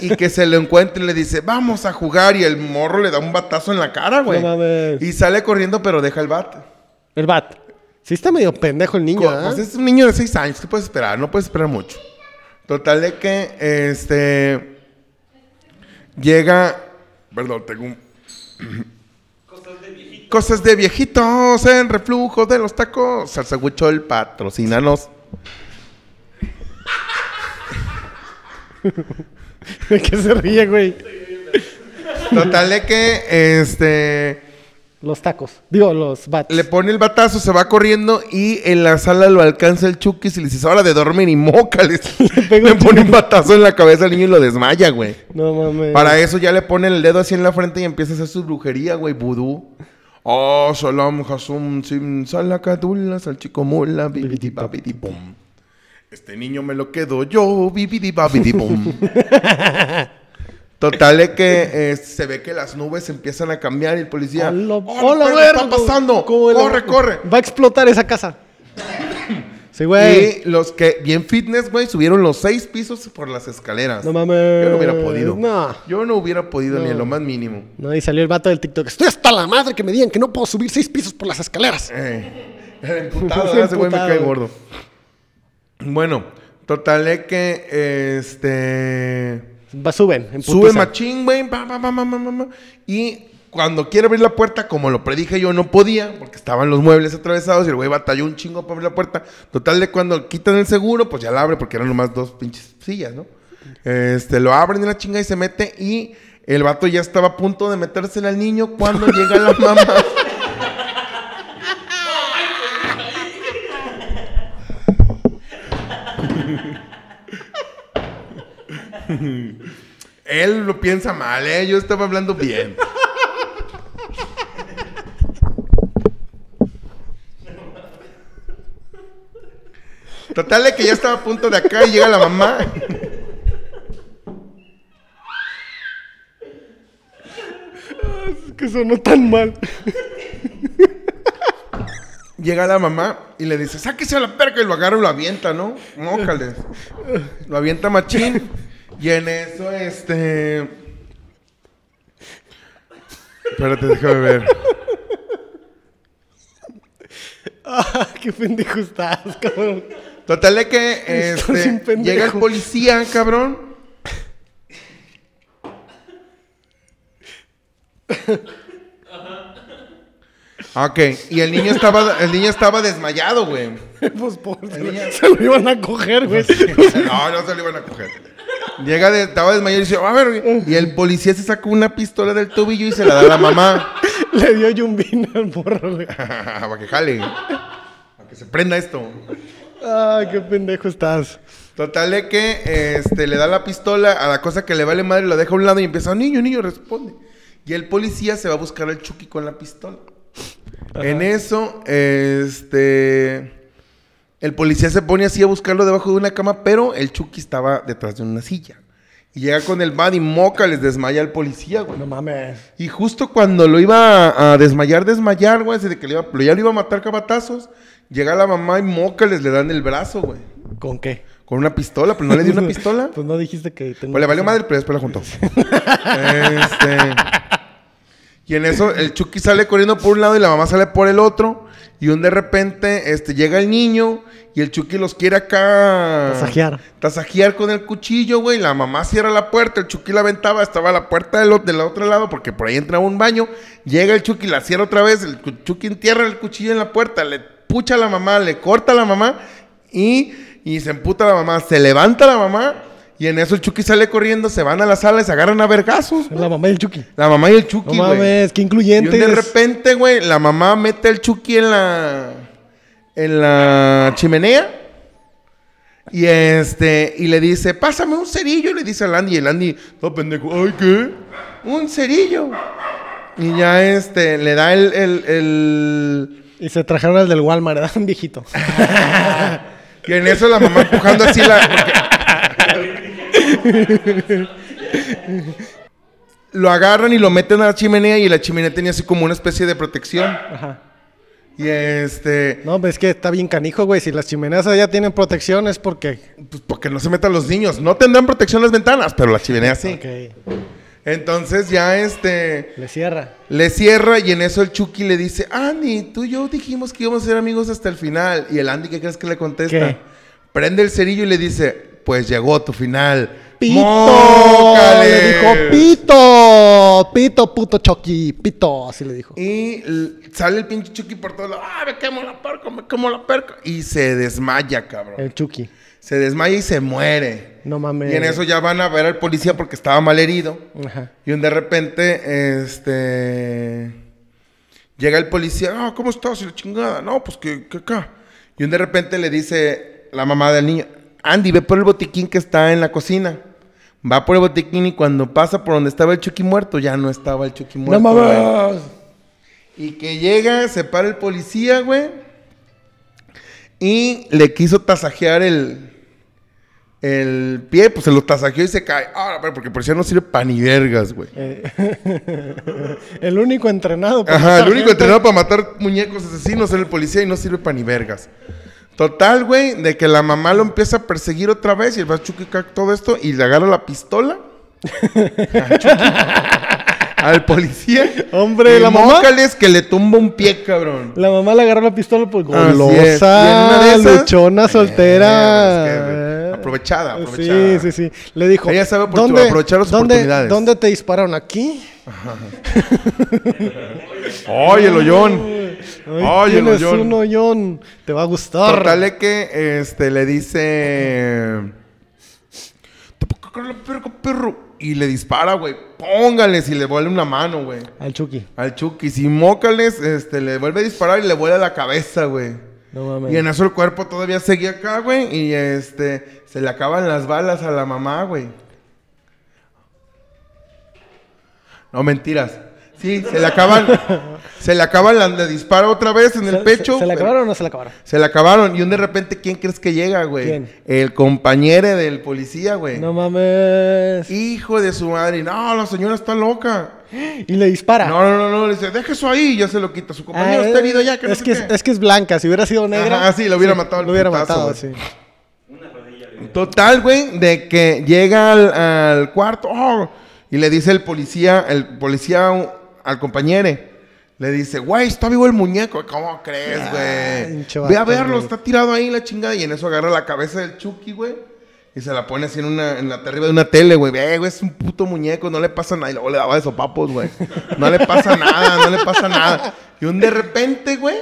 Y que se lo encuentra y le dice, vamos a jugar. Y el morro le da un batazo en la cara, güey. No mames. y sale corriendo, pero deja el bat. El bat. Sí está medio pendejo el niño, Co- ¿ah? Pues es un niño de 6 años, ¿qué puedes esperar? No puedes esperar mucho. Total de que, este... Llega... Perdón, tengo un... Cosas de viejitos en reflujo de los tacos. Salsa Huichol, patrocínanos. *laughs* ¿De qué se ríe, güey? Total de que, este... Los tacos. Digo, los bats. Le pone el batazo, se va corriendo y en la sala lo alcanza el Chukis y le dice, "Es hora de dormir y mócales. *laughs* Le pone un batazo en la cabeza al niño y lo desmaya, güey. No mames. Para eso ya le pone el dedo así en la frente y empieza a hacer su brujería, güey, vudú. Oh, salam, hasum, sim, salacadula, salchicomula, bibidi babidi bum. Este niño me lo quedo yo, bibidi babidi bum. *laughs* Total es que eh, se ve que las nubes empiezan a cambiar y el policía... Hola, "Hola, hola, ¿qué verga, está pasando? ¿cómo el- Corre, corre. Va a explotar esa casa. Sí, güey. Y los que, bien fitness, güey, subieron los seis pisos por las escaleras. No mames. Yo no hubiera podido. No. Yo no hubiera podido ni en lo más mínimo. No, y salió el vato del TikTok. Estoy hasta la madre que me digan que no puedo subir seis pisos por las escaleras. Eh, *laughs* emputado, ese güey me cae gordo. Bueno, total es que este Va, suben. en sube machín, güey, y cuando quiere abrir la puerta, como lo predije yo, no podía, porque estaban los muebles atravesados y el güey batalló un chingo para abrir la puerta. Total de cuando quitan el seguro, pues ya la abre porque eran nomás dos pinches sillas, ¿no? Este, lo abren de la chinga y se mete y el vato ya estaba a punto de metérsela al niño cuando llega la mamá. *laughs* *laughs* Él lo piensa mal, ¿eh? Yo estaba hablando bien. Total de que ya estaba a punto de acá y llega la mamá. Es que sonó tan mal. Llega la mamá y le dice, sáquese a la perca y lo agarra y lo avienta, ¿no? Mócales. Lo avienta machín. Y en eso, este... Espérate, déjame ver. *laughs* Ah, qué pendejo estás, cabrón. Total de que Estás un este, pendejo. llega el policía, cabrón. Ok, y el niño estaba, el niño estaba desmayado, güey. *laughs* Pues por, se lo iban a coger, güey. *laughs* No, no se lo iban a coger. Llega, de, estaba desmayado y dice, a ver, güey". y el policía se sacó una pistola del tobillo y se la da a la mamá. *laughs* Le dio yumbina al morro, güey. *laughs* para que jale. Para que se prenda esto. Ah, qué pendejo estás. Total de que este, le da la pistola a la cosa que le vale madre, lo deja a un lado y empieza, niño, niño, responde. Y el policía se va a buscar al Chucky con la pistola. En eso, este... El policía se pone así a buscarlo debajo de una cama, pero el Chucky estaba detrás de una silla. Y llega con el man y moca, les desmaya al policía, güey. No mames. Y justo cuando lo iba a, desmayar, desmayar, güey, así de que le iba, lo- ya lo iba a matar cabatazos, llega la mamá y moca, les le dan el brazo, güey. ¿Con qué? Con una pistola, pero no le dio una *laughs* pistola. Pues no dijiste que tengo. Pues le valió madre, pero después la juntó. *laughs* este. Y en eso el Chucky sale corriendo por un lado y la mamá sale por el otro. Y un de repente este, llega el niño y el Chucky los quiere acá. Tasajear. Tasajear con el cuchillo, güey. La mamá cierra la puerta, el Chucky la aventaba, estaba la puerta del, del otro lado porque por ahí entraba un baño. Llega el Chucky, la cierra otra vez. El Chucky entierra el cuchillo en la puerta, le pucha a la mamá, le corta a la mamá y, y se emputa la mamá. Se levanta la mamá y en eso el Chucky sale corriendo, se van a la sala y se agarran a vergazos. La mamá del Chucky. La mamá y el Chucky, No güey. mames, qué Y incluyente. de repente, güey, la mamá mete al Chucky en la. en la chimenea. Y este. Y le dice, pásame un cerillo. Le dice a Landy. Y el Landy, no pendejo, ay, ¿qué? Un cerillo. Y ya este, le da el. el, el- Y se trajeron al del Walmart, ¿verdad? Un *laughs* viejito. *laughs* Y en eso la mamá empujando así la. porque- lo agarran y lo meten a la chimenea. Y la chimenea tenía así como una especie de protección. Ajá. Y este, No, pues es que está bien canijo, güey. Si las chimeneas ya tienen protección es porque... pues porque no se metan los niños. No tendrán protección las ventanas, pero la chimenea sí. Ok. Entonces ya este, Le cierra. le cierra y en eso el Chucky le dice, Andy, tú y yo dijimos que íbamos a ser amigos hasta el final. Y el Andy, ¿qué crees que le contesta? ¿Qué? Prende el cerillo y le dice, pues llegó tu final. ¡Pito! ¡Mócale! Le dijo pito. Pito, puto Chucky. Pito. Así le dijo. Y sale el pinche Chucky por todos lados. ¡Ah, me quemo la perca, me quemo la perca! Y se desmaya, cabrón. El Chucky. Se desmaya y se muere. No mames. Y en eso ya van a ver al policía porque estaba mal herido. Ajá. Y un de repente, este. Llega el policía, ah, ¿cómo estás? Y la chingada, no, pues que, que acá. Y un de repente le dice la mamá del niño, Andy, ve por el botiquín que está en la cocina. Va por el botiquín y cuando pasa por donde estaba el Chucky muerto, ya no estaba el Chucky muerto. no mames. Y que llega, se para el policía, güey. Y le quiso tasajear el, el pie, pues se lo tasajeó y se cae. Ah, pero porque el policía no sirve pa' ni vergas, güey. *laughs* El único entrenado. para Ajá, matar el único gente. entrenado para matar muñecos asesinos es el policía y no sirve pa' ni vergas. Total, güey, de que la mamá lo empieza a perseguir otra vez y el va Chucky cac todo esto y le agarra la pistola. al Chucky, *laughs* al policía. Hombre, Y la mamá- mócales que le tumba un pie, cabrón. La mamá le agarró la pistola por es. En golosa, luchona, Eh, soltera. es que, aprovechada, Sí, aprovechada. sí, sí. Le dijo, Ella sabe oportu- aprovechar las dónde- oportunidades. ¿Dónde te dispararon? ¿Aquí? ¡Ay, *laughs* el hoyón! *laughs* Ay, ¡Ay, el tienes hoyón! un hoyón. Te va a gustar. Total que este, le dice. Perra, perro. Y le dispara, güey. Póngales y le vuelve una mano, güey. Al Chucky. Al Chucky. Si mócales, este, le vuelve a disparar y le vuela la cabeza, güey. No mames. Y en eso el cuerpo todavía seguía acá, güey. Y este, se le acaban las balas a la mamá, güey. No, mentiras. Sí, se le acaban. se le acaban las le dispara otra vez en el ¿Se- pecho. ¿Se, se la pero- acabaron o no se la acabaron? se le acabaron. Y un de repente, ¿quién crees que llega, güey? ¿Quién? El compañero del policía, güey. No mames. Hijo de su madre. No, la señora está loca. Y le dispara. No, no, no, no. Le dice, deja eso ahí. y Ya se lo quita. Su compañero Ah, está herido ya. Que no es, sé que, es, es que es blanca. Si hubiera sido negra. Ajá, sí, lo hubiera matado al Lo hubiera putazo, matado, güey. sí. Total, güey, de que llega al, al cuarto oh, y le dice el policía, el policía al compañero, le dice, güey, está vivo el muñeco. ¿Cómo crees, güey? pinche Ve a verlo, está tirado ahí la chingada. Y en eso agarra la cabeza del Chucky, güey. Y se la pone así en, una, en la arriba de una tele, güey. Ve, güey, es un puto muñeco, no le pasa nada. Y luego le daba de sopapos, güey. No le pasa nada, no le pasa nada. Y un de repente, güey,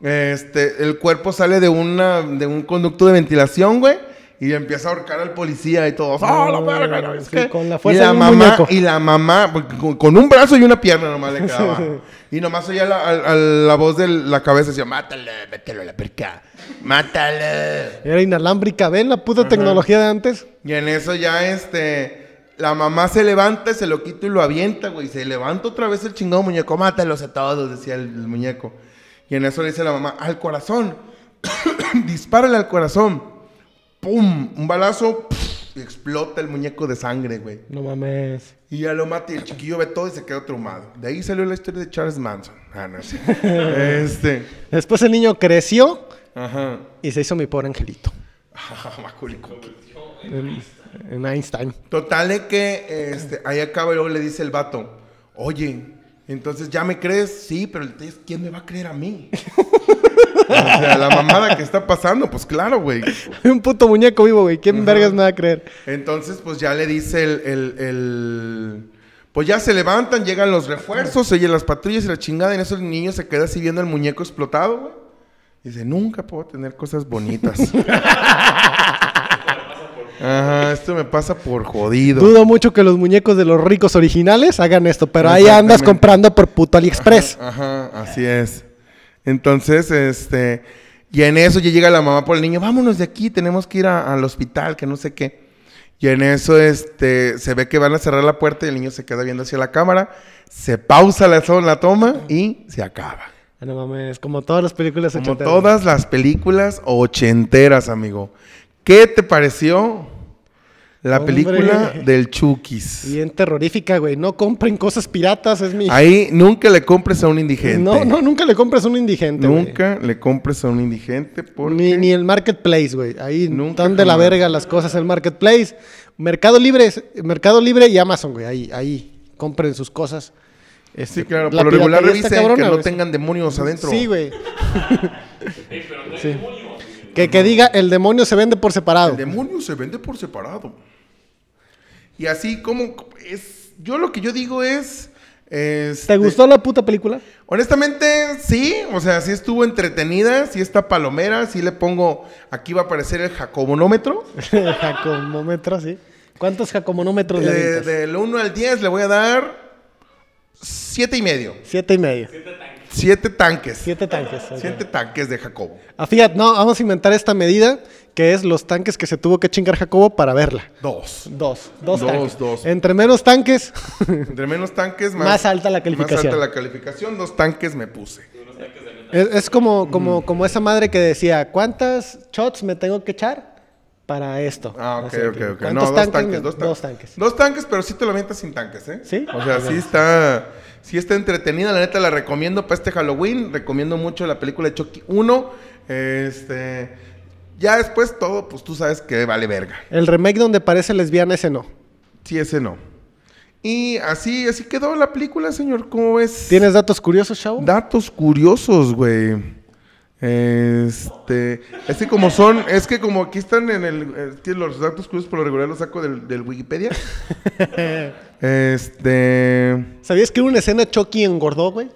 este, el cuerpo sale de una, de un conducto de ventilación, güey. Y empieza a ahorcar al policía y todos. ¡Ah, la verga! no, es Sí, que-". con la fuerza y la de un mamá, muñeco. Y la mamá, porque con, con un brazo y una pierna nomás le quedaba. *laughs* y nomás oía la, a- a la voz de la cabeza decía, mátalo, mételo a la perca. Mátalo. Era inalámbrica. ¿Ven la puta tecnología de antes? Y en eso ya, este, la mamá se levanta, se lo quita y lo avienta, güey. Se levanta otra vez el chingado muñeco. Mátalos a todos, decía el, el muñeco. Y en eso le dice la mamá, al corazón. *coughs* Dispárale al corazón. ¡Pum! Un balazo. y explota el muñeco de sangre, güey. No mames. Y ya lo mata y el chiquillo ve todo y se queda traumado. De ahí salió la historia de Charles Manson. Ah, no sé. *laughs* este. Después el niño creció Ajá. y se hizo mi pobre angelito. Macúlico. En, en Einstein. Total es que este, ahí acaba y luego le dice el vato, oye, entonces ya me crees, sí, pero el test, ¿quién me va a creer a mí? *laughs* o sea, la mamada que está pasando, pues claro, güey. *laughs* Un puto muñeco vivo, güey. ¿Quién vergas me va a creer? Entonces, pues ya le dice el, el- el- Pues ya se levantan, llegan los refuerzos, se oyen las patrullas y la chingada, y en eso el niño se queda así viendo el muñeco explotado, güey. Dice, nunca puedo tener cosas bonitas. *laughs* Ajá, esto me pasa por jodido. Dudo mucho que los muñecos de los ricos originales hagan esto, pero ahí andas comprando por puto AliExpress. Ajá, así es. Entonces, este, y en eso ya llega la mamá por el niño, vámonos de aquí, tenemos que ir a- al hospital, que no sé qué. Y en eso, este, se ve que van a cerrar la puerta y el niño se queda viendo hacia la cámara, se pausa la, la toma y se acaba. Ah, No mames, como todas las películas Como ochenteras. todas las películas ochenteras, amigo. ¿Qué te pareció La Hombre. película del Chukis. Bien terrorífica, güey. No compren cosas piratas, es mi... Ahí nunca le compres a un indigente. No, no, nunca le compres a un indigente, güey. Nunca le compres a un indigente porque... Ni, ni el marketplace, güey. Ahí Nunca están de la verga las cosas el marketplace. Mercado Libre, Mercado Libre y Amazon, güey. Ahí, ahí compren sus cosas. Sí, claro. La Por lo regular revisen cabrona, que no güey. tengan demonios adentro. Sí, güey. *laughs* Sí. Que, que diga, el demonio se vende por separado. El demonio se vende por separado. Y así como es... Yo lo que yo digo es... este, ¿Te gustó la puta película? Honestamente, sí. O sea, sí estuvo entretenida. Sí está palomera. Sí le pongo... Aquí va a aparecer el jacobonómetro. *laughs* Jacomómetro, sí. ¿Cuántos jacomonómetros le De- avientas? del 1 al 10 le voy a dar... Siete y medio. Siete y medio. Siete tanques. Siete tanques. Siete tanques de Jacobo. Ah, fíjate, no, vamos a inventar esta medida que es los tanques que se tuvo que chingar Jacobo para verla. Dos. Dos, dos, Dos, tanques. dos. Entre menos tanques, *laughs* Entre menos tanques, más, Más alta la calificación. Más alta la calificación. Dos tanques me puse. es, es como, como, como esa madre que decía, ¿cuántas shots me tengo que echar para esto? Ah, ok, Así ok, ok. No, ¿cuántos dos tanques tanques, dos tanques. Dos tanques. Dos tanques, pero sí te lo avientas sin tanques, ¿eh? ¿Sí? O sea, sí está, sí está entretenida. La neta la recomiendo para este Halloween. Recomiendo mucho la película de Chucky 1. Este. Ya después todo, pues tú sabes que vale verga. El remake donde parece lesbiana, ese no. Sí, ese no. Y así, así quedó la película, señor. ¿Cómo ves? ¿Tienes datos curiosos, chavo? Datos curiosos, güey. Este, es que como son, es que como aquí están en el, es que los datos curiosos por lo regular los saco del, del Wikipedia. *laughs* este, ¿Sabías que hubo una escena Chucky engordó, güey?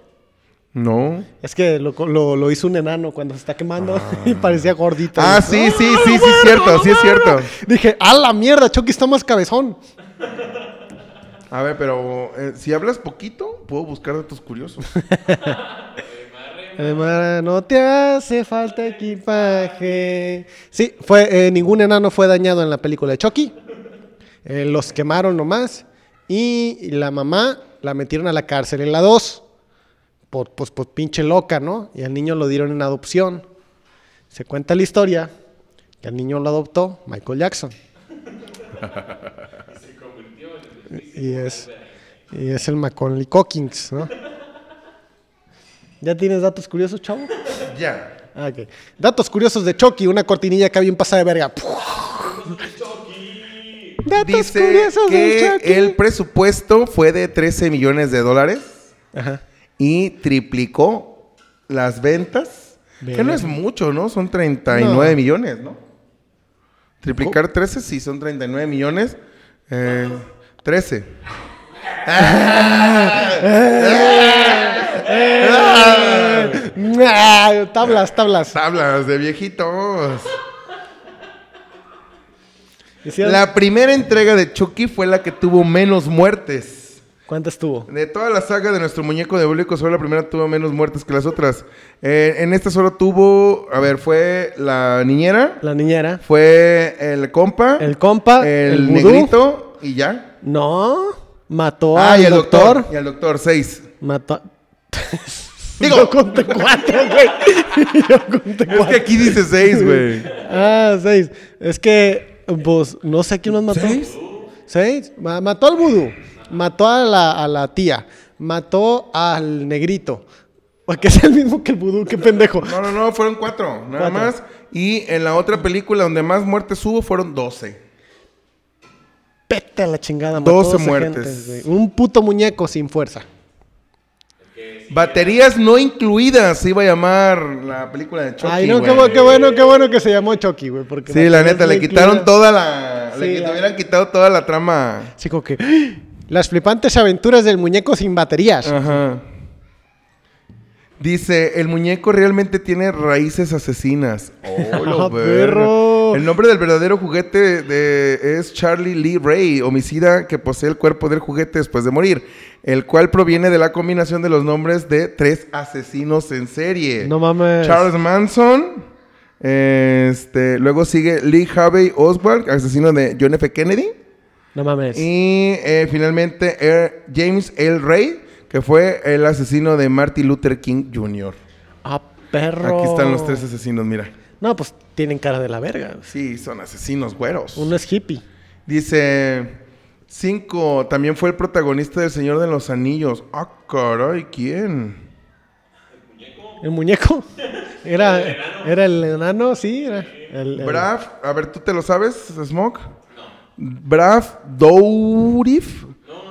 no. Es que lo, lo- lo hizo un enano cuando se está quemando *laughs* y parecía gordito. Ah, sí, sí, sí, sí, es cierto, sí es cierto. Dije, a la mierda, Chucky está más cabezón. A ver, pero eh, si hablas poquito, puedo buscar datos curiosos. *laughs* Además, no te hace falta equipaje. Sí, fue, eh, ningún enano fue dañado en la película de Chucky. Eh, los quemaron nomás. Y la mamá la metieron a la cárcel en la 2. Por, pues, por pinche loca, ¿no? Y al niño lo dieron en adopción. Se cuenta la historia que al niño lo adoptó Michael Jackson. Y es, y es el Macaulay Cockings, ¿no? ¿Ya tienes datos curiosos, chavo? ya. Ah, ok. Datos curiosos de Chucky, una cortinilla acá bien pasada de verga. Datos Dice curiosos que el presupuesto fue de 13 millones de dólares. Ajá. y triplicó las ventas. Que no es mucho, ¿no? Son 39 No. millones, ¿no? Triplicar 13, sí, son 39 millones. Eh, 13. Ah, *laughs* *laughs* tablas, tablas. Tablas de viejitos. La primera entrega de Chucky fue la que tuvo menos muertes. ¿Cuántas tuvo? De toda la saga de nuestro muñeco diabólico, solo la primera tuvo menos muertes que las otras. Eh, en esta solo tuvo, a ver, fue la niñera, La niñera. fue el compa, El compa. el, El, negrito y ya. No. Mató Ah, al y el doctor. doctor. Y el doctor, seis. Mató. *laughs* Digo- Yo conté cuatro, güey. *laughs* Yo conté Es que cuatro. aquí dice seis, güey. Ah, seis. Es que, pues, no sé quién más mató. ¿Seis? ¿Seis? Ma- Mató al vudú. Mató a la, a la tía. Mató al negrito. Porque es el mismo que el vudú, qué pendejo. No, no, no, fueron cuatro, nada Cuatro. más. Y en la otra película donde más muertes hubo fueron doce. Pete a la chingada. mató 12 12 muertes. Un puto muñeco sin fuerza. Baterías no incluidas se iba a llamar la película de Chucky. Ay, no, qué, bueno, qué bueno que se llamó Chucky, güey. porque Sí, la neta, le quitaron incluidas. toda la. Sí, le, la- hubieran quitado toda la trama. Así como que. ¡Ah! Las flipantes aventuras del muñeco sin baterías. Ajá. Dice, el muñeco realmente tiene raíces asesinas. *laughs* Oh, lo Ah, El nombre del verdadero juguete de- es Charlie Lee Ray, homicida que posee el cuerpo del juguete después de morir, el cual proviene de la combinación de los nombres de tres asesinos en serie. No mames. Charles Manson, este, luego sigue Lee Harvey Oswald, asesino de John F. Kennedy. No mames. Y eh, finalmente er- James L. Ray, que fue el asesino de Martin Luther King Jr. Ah, perro. Aquí están los tres asesinos, mira. No, pues tienen cara de la verga. Sí, son asesinos güeros. Uno es hippie. Dice, cinco, también fue el protagonista del Señor de los Anillos. Ah, caray, ¿quién? ¿El muñeco? *laughs* ¿Era, era el enano? Sí, era. El, el- Brav, a ver, ¿tú te lo sabes, Smoke? Brav Dourif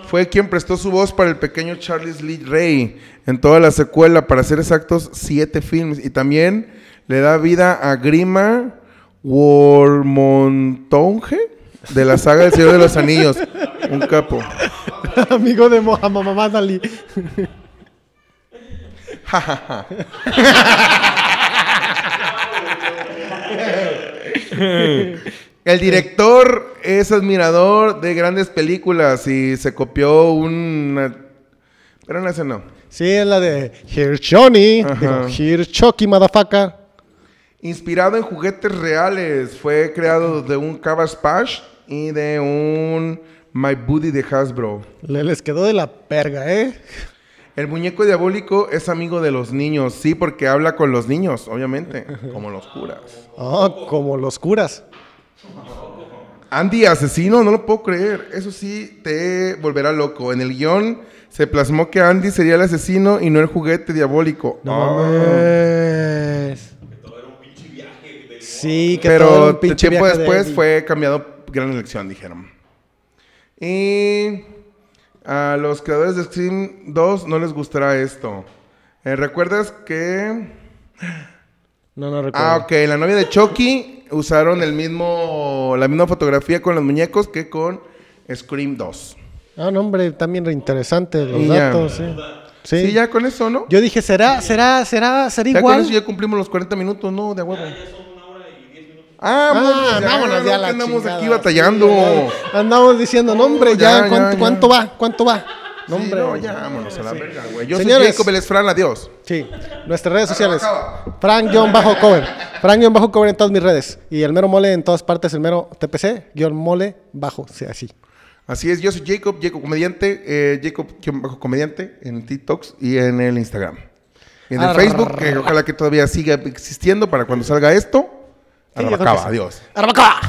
fue quien prestó su voz para el pequeño Charles Lee Ray en toda la secuela, para ser exactos, siete films. Y también le da vida a Grima Wormontonge de la saga del Señor de los Anillos. Un capo. *laughs* amigo de Mohamed Mamad Ali. *laughs* El director es admirador de grandes películas y se copió una... Pero no, ese no. Sí, es la de Here Chucky, motherfucker. Inspirado en juguetes reales, fue creado de un Cabbage Patch y de un My Buddy de Hasbro. Le les quedó de la perga, ¿eh? El muñeco diabólico es amigo de los niños, sí, porque habla con los niños, obviamente, como los curas. Oh, *laughs* como los curas. Andy, asesino, no lo puedo creer. Eso sí te volverá loco. En el guion se plasmó que Andy sería el asesino y no el juguete diabólico. No mames. Sí, que todo Pero un pinche tiempo de después fue cambiado gran elección, dijeron. Y a los creadores de Scream 2 no les gustará esto. Eh, ¿Recuerdas que... No, no recuerdo. Ah, ok. La novia de Chucky usaron el mismo, la misma fotografía con los muñecos que con Scream 2. Ah, no, hombre, también re interesante los Y ya. datos, sí. Sí. Sí, ya con eso, ¿no? Yo dije, ¿será, será, será, será Ya con igual? eso ya cumplimos los 40 minutos, ¿no? De huevo. Ah, Ah, ya, vámonos ya no, la que andamos chingada, aquí batallando. sí, ya. Andamos diciendo, no, hombre, ya, ¿cuánto, va? ¿Cuánto va? No, Sí, hombre. no, ya, vámonos a la verga, güey. Yo Señores. soy Jacob Vélez Fran, adiós. Sí, nuestras redes sociales. Frank-cover. Frank-cover en todas mis redes. Y el mero mole en todas partes, el mero TPC-mole bajo, sí, así. Así es, yo soy Jacob, Jacob Comediante, eh, Jacob guion bajo Comediante en TikToks y en el Instagram. Y en el Arr. Facebook, que ojalá que todavía siga existiendo para cuando salga esto. Arrabacaba, adiós. ¡Arrabacaba!